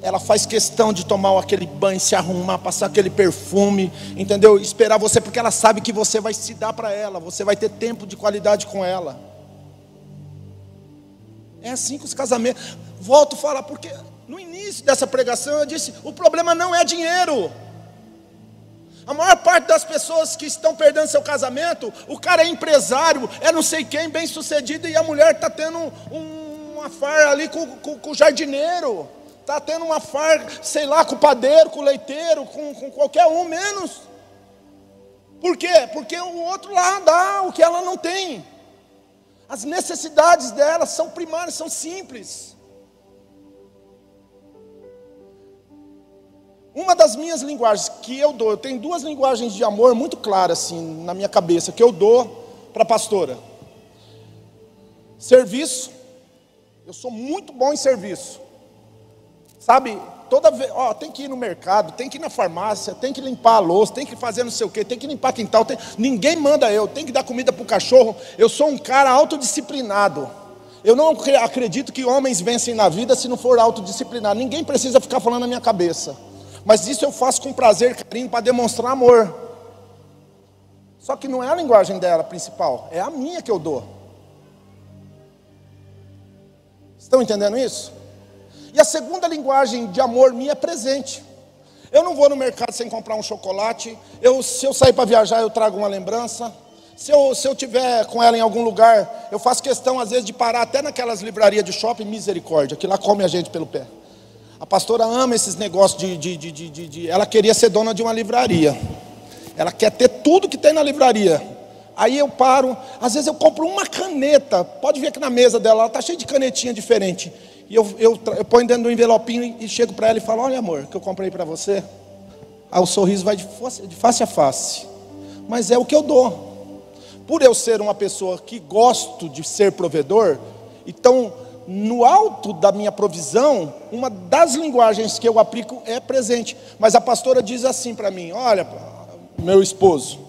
Speaker 2: ela faz questão de tomar aquele banho, se arrumar, passar aquele perfume, entendeu? Esperar você, porque ela sabe que você vai se dar para ela, você vai ter tempo de qualidade com ela. É assim com os casamentos. Volto a falar, porque no início dessa pregação eu disse: o problema não é dinheiro. A maior parte das pessoas que estão perdendo seu casamento, o cara é empresário, é não sei quem, bem sucedido, e a mulher está tendo um, uma farra ali com, com, com o jardineiro está tendo uma farra, sei lá, com o padeiro, com o leiteiro, com, com qualquer um menos. Por quê? Porque o outro lá dá o que ela não tem. As necessidades dela são primárias, são simples. Uma das minhas linguagens que eu dou, eu tenho duas linguagens de amor muito claras assim na minha cabeça que eu dou para a pastora. Serviço. Eu sou muito bom em serviço. Sabe, toda vez, ó, tem que ir no mercado, tem que ir na farmácia, tem que limpar a louça, tem que fazer não sei o quê, tem que limpar quintal, tem, ninguém manda eu, tem que dar comida para o cachorro. Eu sou um cara autodisciplinado. Eu não acredito que homens vencem na vida se não for autodisciplinado. Ninguém precisa ficar falando na minha cabeça. Mas isso eu faço com prazer, carinho, para demonstrar amor. Só que não é a linguagem dela principal, é a minha que eu dou. Estão entendendo isso? E a segunda linguagem de amor minha é presente. Eu não vou no mercado sem comprar um chocolate. Eu, se eu sair para viajar, eu trago uma lembrança. Se eu, se eu tiver com ela em algum lugar, eu faço questão, às vezes, de parar até naquelas livrarias de shopping misericórdia, que lá come a gente pelo pé. A pastora ama esses negócios de, de, de, de, de. Ela queria ser dona de uma livraria. Ela quer ter tudo que tem na livraria. Aí eu paro, às vezes eu compro uma caneta. Pode ver aqui na mesa dela, ela está cheia de canetinha diferente. E eu, eu, eu ponho dentro do envelopinho e chego para ela e falo: Olha, amor, que eu comprei para você. Aí o sorriso vai de face, de face a face. Mas é o que eu dou. Por eu ser uma pessoa que gosto de ser provedor, então, no alto da minha provisão, uma das linguagens que eu aplico é presente. Mas a pastora diz assim para mim: Olha, meu esposo,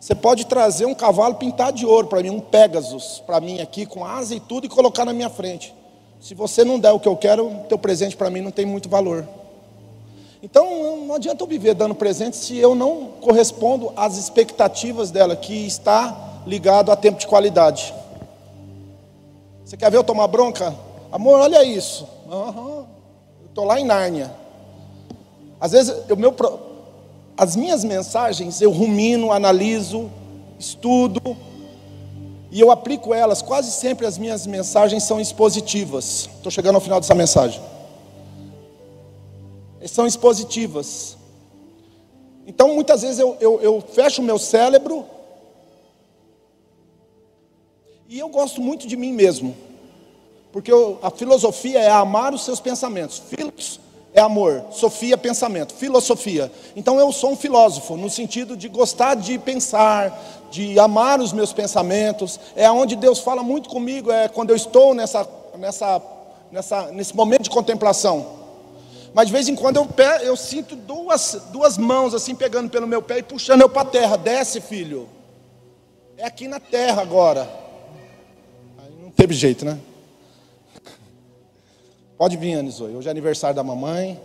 Speaker 2: você pode trazer um cavalo pintado de ouro para mim, um Pegasus, para mim aqui, com asa e tudo, e colocar na minha frente. Se você não der o que eu quero, teu presente para mim não tem muito valor. Então não adianta eu viver dando presente se eu não correspondo às expectativas dela, que está ligado a tempo de qualidade. Você quer ver eu tomar bronca? Amor, olha isso. Uhum. Eu estou lá em Nárnia. Às vezes, o meu, as minhas mensagens eu rumino, analiso, estudo, e eu aplico elas, quase sempre as minhas mensagens são expositivas. Estou chegando ao final dessa mensagem. São expositivas. Então, muitas vezes eu, eu, eu fecho o meu cérebro e eu gosto muito de mim mesmo. Porque eu, a filosofia é amar os seus pensamentos. Filos é amor, sofia, pensamento, filosofia. Então eu sou um filósofo, no sentido de gostar de pensar, de amar os meus pensamentos. É onde Deus fala muito comigo, é quando eu estou nessa, nessa, nessa, nesse momento de contemplação. Mas de vez em quando eu, eu sinto duas, duas mãos assim pegando pelo meu pé e puxando eu para a terra. Desce, filho. É aqui na terra agora. Aí não teve jeito, né? Pode vir, Anisoy. Hoje é aniversário da mamãe.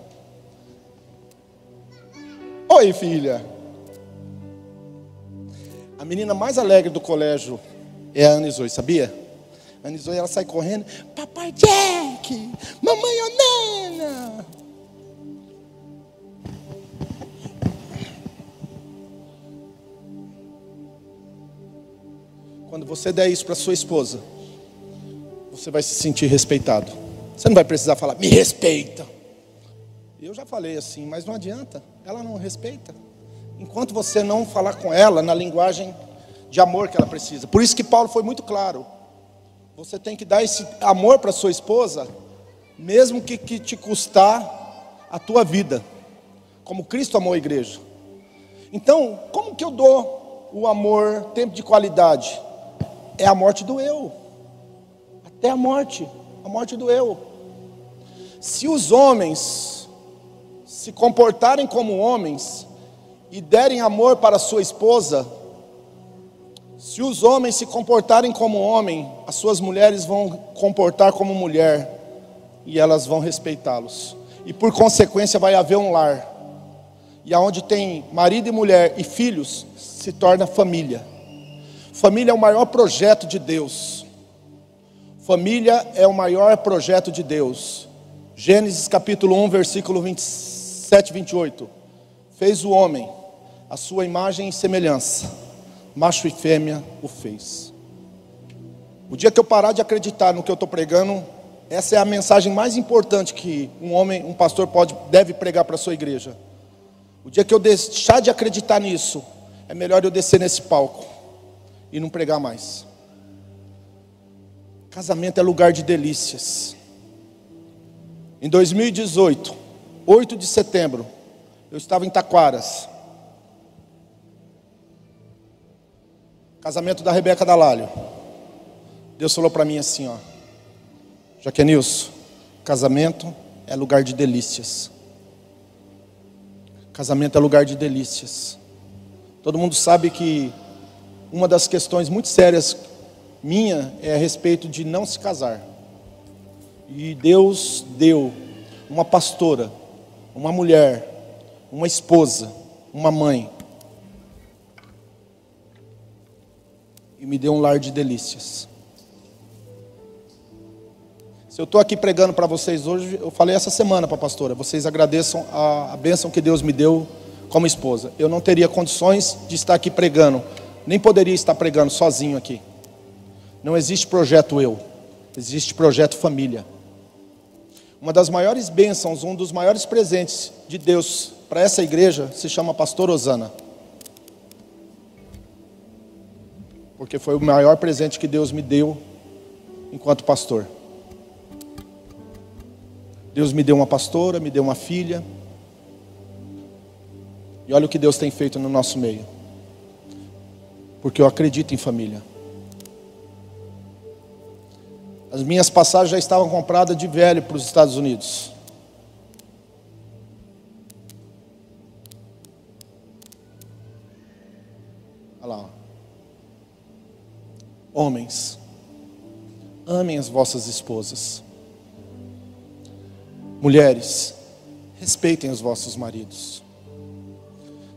Speaker 2: Oi, filha. A menina mais alegre do colégio é a Anisoy, sabia? A Anisoy, ela sai correndo. Papai Jack, mamãe Onana. Quando você der isso para sua esposa, você vai se sentir respeitado. Você não vai precisar falar, me respeita. Eu já falei assim, mas não adianta, ela não respeita. Enquanto você não falar com ela na linguagem de amor que ela precisa. Por isso que Paulo foi muito claro. Você tem que dar esse amor para sua esposa, mesmo que, que te custar a tua vida, como Cristo amou a igreja. Então, como que eu dou o amor, tempo de qualidade? É a morte do eu. Até a morte, a morte do eu. Se os homens se comportarem como homens e derem amor para sua esposa, se os homens se comportarem como homem, as suas mulheres vão comportar como mulher e elas vão respeitá-los. E por consequência vai haver um lar. E aonde tem marido e mulher e filhos, se torna família. Família é o maior projeto de Deus. Família é o maior projeto de Deus. Gênesis capítulo 1, versículo 27 e 28. Fez o homem a sua imagem e semelhança, macho e fêmea o fez. O dia que eu parar de acreditar no que eu estou pregando, essa é a mensagem mais importante que um homem, um pastor pode, deve pregar para a sua igreja. O dia que eu deixar de acreditar nisso, é melhor eu descer nesse palco e não pregar mais. Casamento é lugar de delícias. Em 2018, 8 de setembro, eu estava em Taquaras. Casamento da Rebeca Dalalho. Deus falou para mim assim, ó. Jaquenilson, casamento é lugar de delícias. Casamento é lugar de delícias. Todo mundo sabe que uma das questões muito sérias minha é a respeito de não se casar. E Deus deu uma pastora, uma mulher, uma esposa, uma mãe. E me deu um lar de delícias. Se eu estou aqui pregando para vocês hoje, eu falei essa semana para a pastora, vocês agradeçam a, a bênção que Deus me deu como esposa. Eu não teria condições de estar aqui pregando, nem poderia estar pregando sozinho aqui. Não existe projeto eu, existe projeto família. Uma das maiores bênçãos, um dos maiores presentes de Deus para essa igreja se chama Pastor Osana. Porque foi o maior presente que Deus me deu enquanto pastor. Deus me deu uma pastora, me deu uma filha. E olha o que Deus tem feito no nosso meio. Porque eu acredito em família. As minhas passagens já estavam compradas de velho para os Estados Unidos. Homens, amem as vossas esposas. Mulheres, respeitem os vossos maridos.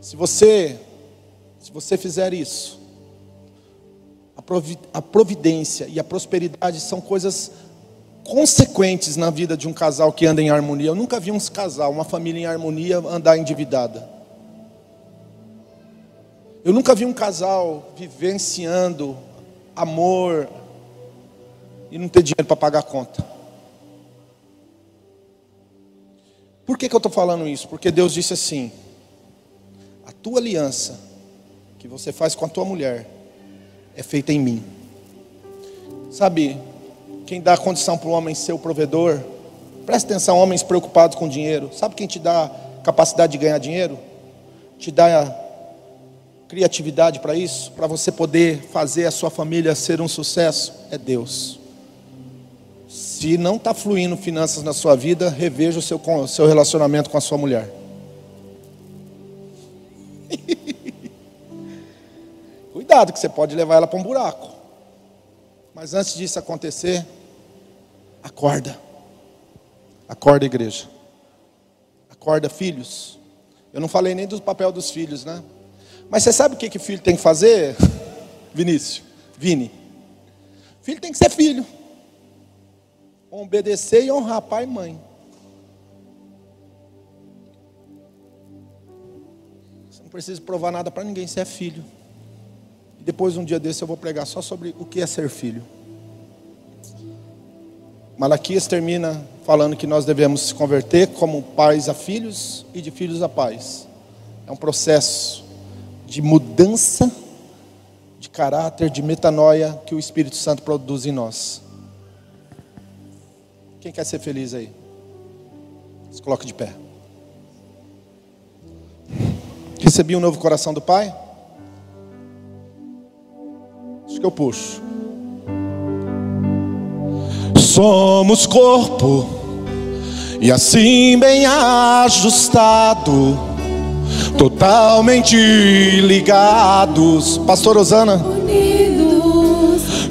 Speaker 2: Se você, se você fizer isso, a providência e a prosperidade são coisas consequentes na vida de um casal que anda em harmonia. Eu nunca vi um casal, uma família em harmonia andar endividada. Eu nunca vi um casal vivenciando amor e não ter dinheiro para pagar a conta. Por que, que eu estou falando isso? Porque Deus disse assim: a tua aliança que você faz com a tua mulher é feita em mim. Sabe, quem dá condição para o homem ser o provedor, presta atenção, homens preocupados com dinheiro. Sabe quem te dá capacidade de ganhar dinheiro? Te dá criatividade para isso, para você poder fazer a sua família ser um sucesso? É Deus. Se não está fluindo finanças na sua vida, reveja o seu, seu relacionamento com a sua mulher. Cuidado, que você pode levar ela para um buraco. Mas antes disso acontecer, acorda. Acorda, igreja. Acorda, filhos. Eu não falei nem do papel dos filhos, né? Mas você sabe o que, que filho tem que fazer, Vinícius? Vini. Filho tem que ser filho. Obedecer e honrar pai e mãe. Você não precisa provar nada para ninguém, você é filho. E depois, um dia desse, eu vou pregar só sobre o que é ser filho. Malaquias termina falando que nós devemos se converter como pais a filhos e de filhos a pais. É um processo de mudança de caráter, de metanoia que o Espírito Santo produz em nós. Quem quer ser feliz aí? Se coloque de pé. Recebi um novo coração do Pai? que eu puxo. Somos corpo e assim bem ajustado, totalmente ligados. Pastor Osana.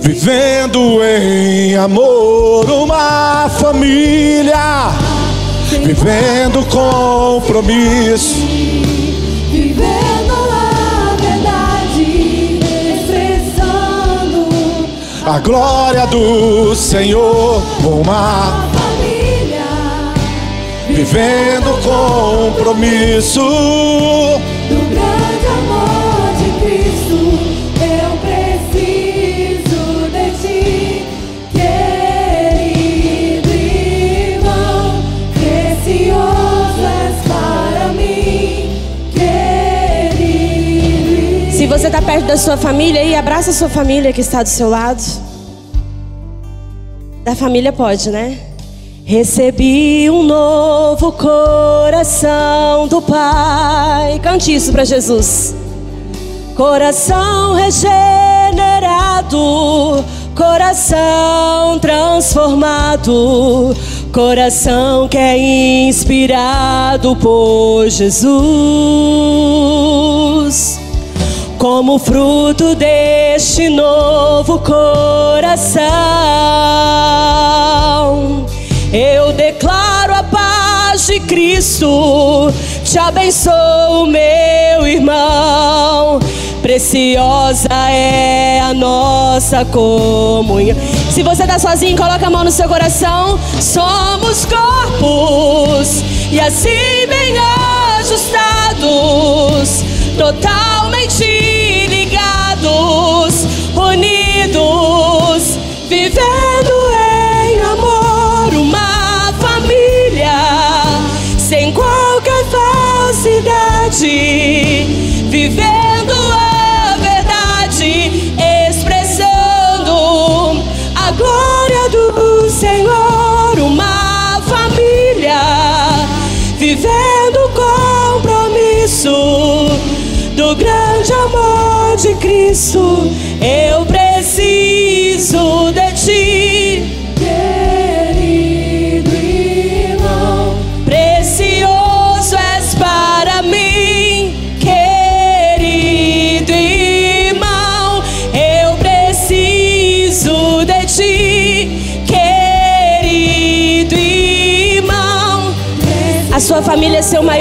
Speaker 2: Vivendo em amor, uma família, vivendo compromisso a glória do Senhor, uma vivendo compromisso do grande amor de Cristo. Eu preciso de ti, querido irmão, precioso és para mim, querido.
Speaker 1: Se você está perto da sua família aí, abraça a sua família que está do seu lado. Da família pode, né? Recebi um novo coração do Pai. Cante isso para Jesus. Coração regenerado, coração transformado, coração que é inspirado por Jesus. Como fruto de neste novo coração. Eu declaro a paz de Cristo, te abençoo, meu irmão. Preciosa é a nossa comunhão. Se você está sozinho, coloca a mão no seu coração. Somos corpos e assim bem ajustados, totalmente vivendo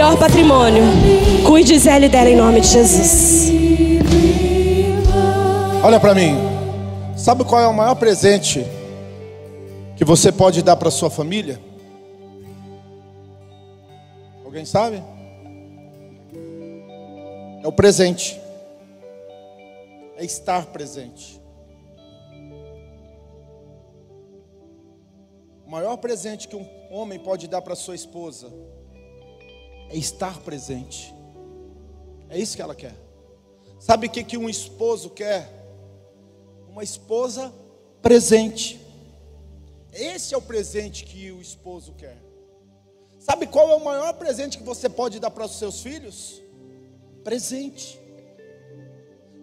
Speaker 1: maior patrimônio. Cuide dela e dela em nome de Jesus.
Speaker 2: Olha para mim. Sabe qual é o maior presente que você pode dar para sua família? Alguém sabe? É o presente. É estar presente. O maior presente que um homem pode dar para sua esposa é estar presente. É isso que ela quer. Sabe o que, que um esposo quer? Uma esposa presente. Esse é o presente que o esposo quer. Sabe qual é o maior presente que você pode dar para os seus filhos? Presente.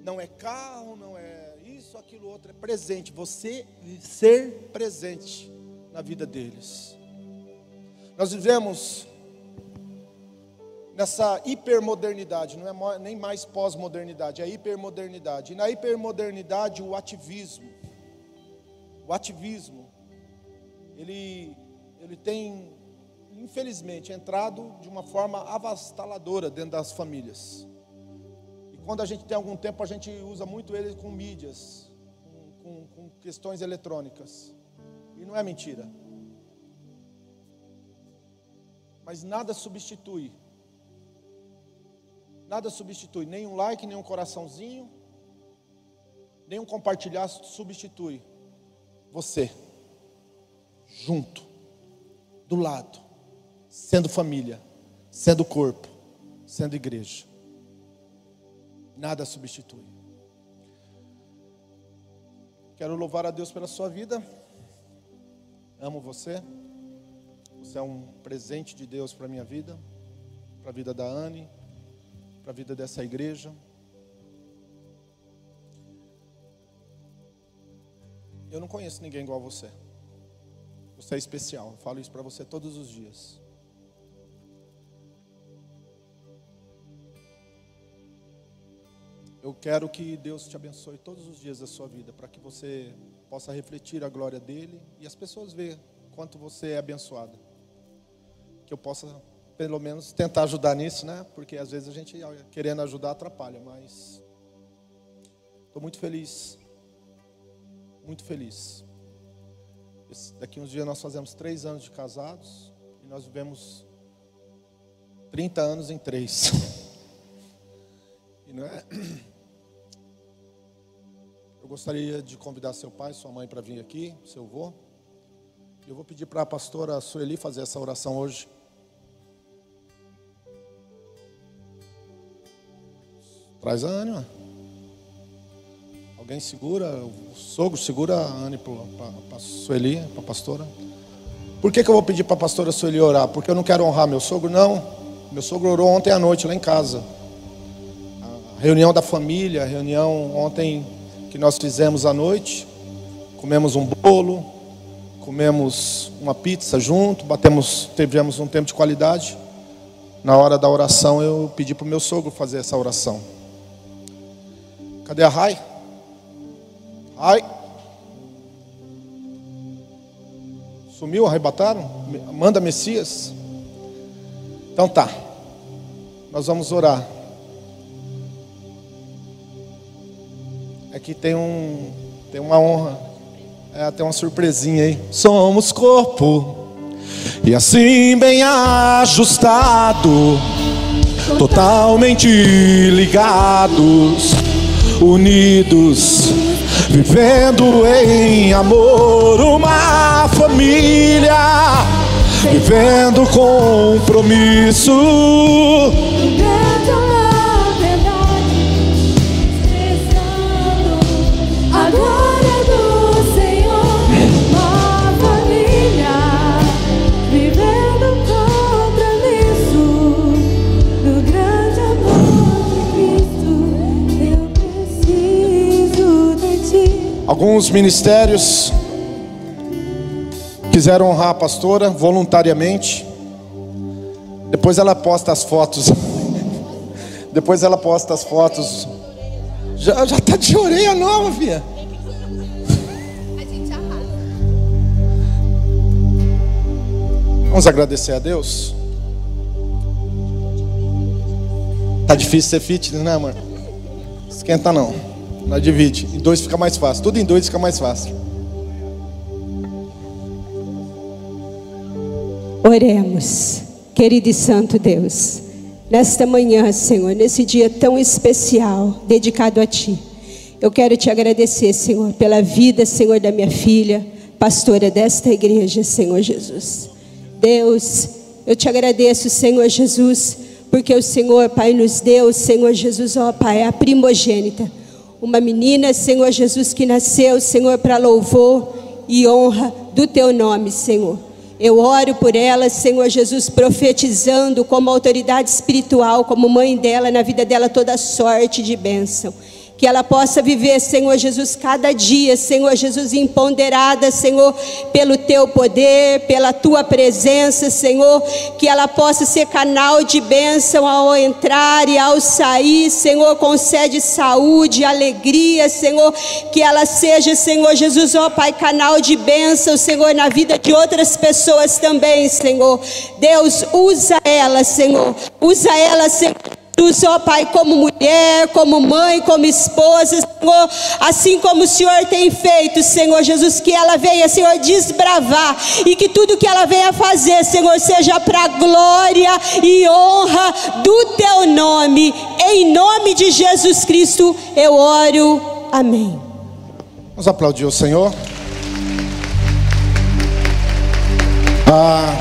Speaker 2: Não é carro, não é isso, aquilo, outro, é presente. Você ser presente na vida deles. Nós vivemos nessa hipermodernidade, não é nem mais pós-modernidade, é hipermodernidade. E na hipermodernidade, o ativismo, o ativismo, ele, ele tem, infelizmente, entrado de uma forma avassaladora dentro das famílias. E quando a gente tem algum tempo, a gente usa muito ele com mídias, com, com, com questões eletrônicas. E não é mentira. Mas nada substitui Nada substitui, nem um like, nem um coraçãozinho, nem um compartilhar substitui. Você, junto, do lado, sendo família, sendo corpo, sendo igreja. Nada substitui. Quero louvar a Deus pela sua vida. Amo você. Você é um presente de Deus para a minha vida, para a vida da Anne para a vida dessa igreja. Eu não conheço ninguém igual a você. Você é especial. Eu falo isso para você todos os dias. Eu quero que Deus te abençoe todos os dias da sua vida, para que você possa refletir a glória dele e as pessoas vejam quanto você é abençoado. Que eu possa pelo menos tentar ajudar nisso, né? Porque às vezes a gente querendo ajudar atrapalha, mas estou muito feliz, muito feliz. Esse, daqui uns dias nós fazemos três anos de casados e nós vivemos 30 anos em três. e não é? Eu gostaria de convidar seu pai, sua mãe para vir aqui, seu avô. Eu vou pedir para a pastora Sueli fazer essa oração hoje. Traz a Anne, Alguém segura, o sogro segura a Anne para a Sueli, para a pastora. Por que, que eu vou pedir para a pastora Sueli orar? Porque eu não quero honrar meu sogro? Não. Meu sogro orou ontem à noite lá em casa. A reunião da família, a reunião ontem que nós fizemos à noite. Comemos um bolo, comemos uma pizza junto, batemos, tivemos um tempo de qualidade. Na hora da oração eu pedi para o meu sogro fazer essa oração. Cadê a Rai? Ai. Sumiu, arrebataram? Manda Messias. Então tá. Nós vamos orar. Aqui tem um tem uma honra. É, tem uma surpresinha aí. Somos corpo. E assim bem ajustado, totalmente ligados, unidos, vivendo em amor, uma família, vivendo compromisso. Alguns ministérios quiseram honrar a pastora voluntariamente. Depois ela posta as fotos. Depois ela posta as fotos. Já, já tá de orelha nova, filha. Vamos agradecer a Deus. Tá difícil ser fitness, né, amor? Esquenta não. Não divide. Em dois fica mais fácil. Tudo em dois fica mais fácil.
Speaker 3: Oremos, querido e santo Deus, nesta manhã, Senhor, nesse dia tão especial, dedicado a Ti. Eu quero te agradecer, Senhor, pela vida, Senhor, da minha filha, pastora desta igreja, Senhor Jesus. Deus, eu te agradeço, Senhor Jesus, porque o Senhor, Pai, nos deu, Senhor Jesus, ó Pai, a primogênita. Uma menina, Senhor Jesus, que nasceu, Senhor, para louvor e honra do Teu nome, Senhor. Eu oro por ela, Senhor Jesus, profetizando como autoridade espiritual, como mãe dela, na vida dela toda sorte de bênção. Que ela possa viver, Senhor Jesus, cada dia, Senhor Jesus, empoderada, Senhor, pelo teu poder, pela tua presença, Senhor. Que ela possa ser canal de bênção ao entrar e ao sair, Senhor. Concede saúde, alegria, Senhor. Que ela seja, Senhor Jesus, ó Pai, canal de bênção, Senhor, na vida de outras pessoas também, Senhor. Deus, usa ela, Senhor. Usa ela, Senhor. Jesus, ó Pai, como mulher, como mãe, como esposa, Senhor, assim como o Senhor tem feito, Senhor Jesus, que ela venha, Senhor, desbravar e que tudo que ela venha fazer, Senhor, seja para glória e honra do Teu nome. Em nome de Jesus Cristo, eu oro. Amém.
Speaker 2: Vamos aplaudir o Senhor. Ah,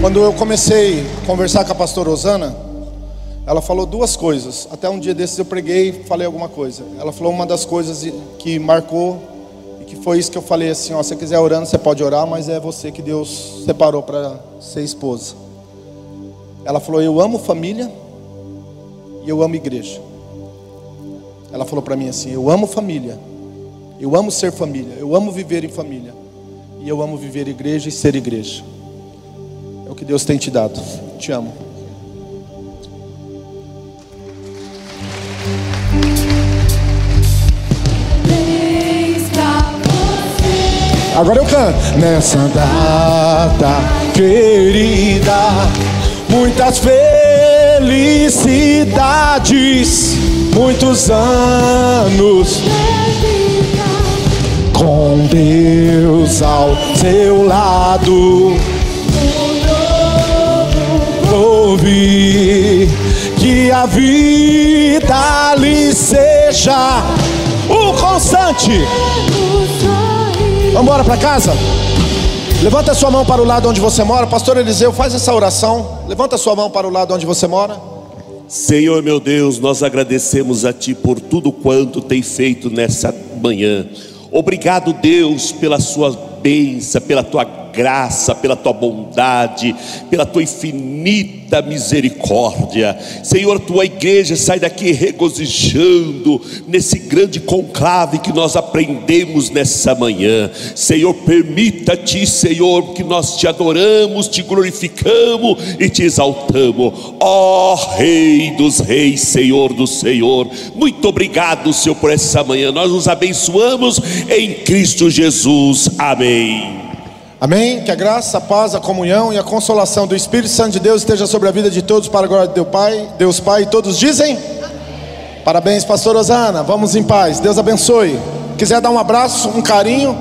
Speaker 2: quando eu comecei a conversar com a pastora Rosana, ela falou duas coisas. Até um dia desses eu preguei e falei alguma coisa. Ela falou uma das coisas que marcou e que foi isso que eu falei assim: ó, se você quiser orando, você pode orar, mas é você que Deus separou para ser esposa. Ela falou: Eu amo família e eu amo igreja. Ela falou para mim assim: Eu amo família, eu amo ser família, eu amo viver em família e eu amo viver igreja e ser igreja. É o que Deus tem te dado. Te amo. Agora eu canto. Nessa data querida, muitas felicidades, muitos anos com Deus ao seu lado. Ouvi que a vida lhe seja o constante. Vamos embora para casa? Levanta sua mão para o lado onde você mora. Pastor Eliseu, faz essa oração. Levanta sua mão para o lado onde você mora.
Speaker 4: Senhor meu Deus, nós agradecemos a Ti por tudo quanto tem feito nessa manhã. Obrigado, Deus, pela Sua bênção, pela Tua graça, pela tua bondade, pela tua infinita misericórdia. Senhor, tua igreja sai daqui regozijando nesse grande conclave que nós aprendemos nessa manhã. Senhor, permita-te, Senhor, que nós te adoramos, te glorificamos e te exaltamos. Ó Rei dos Reis, Senhor do Senhor, muito obrigado, Senhor, por essa manhã. Nós nos abençoamos em Cristo Jesus. Amém.
Speaker 2: Amém? Que a graça, a paz, a comunhão e a consolação do Espírito Santo de Deus esteja sobre a vida de todos, para a glória de Deus Pai, Deus Pai, todos dizem? Parabéns, pastor Osana, vamos em paz, Deus abençoe. Quiser dar um abraço, um carinho,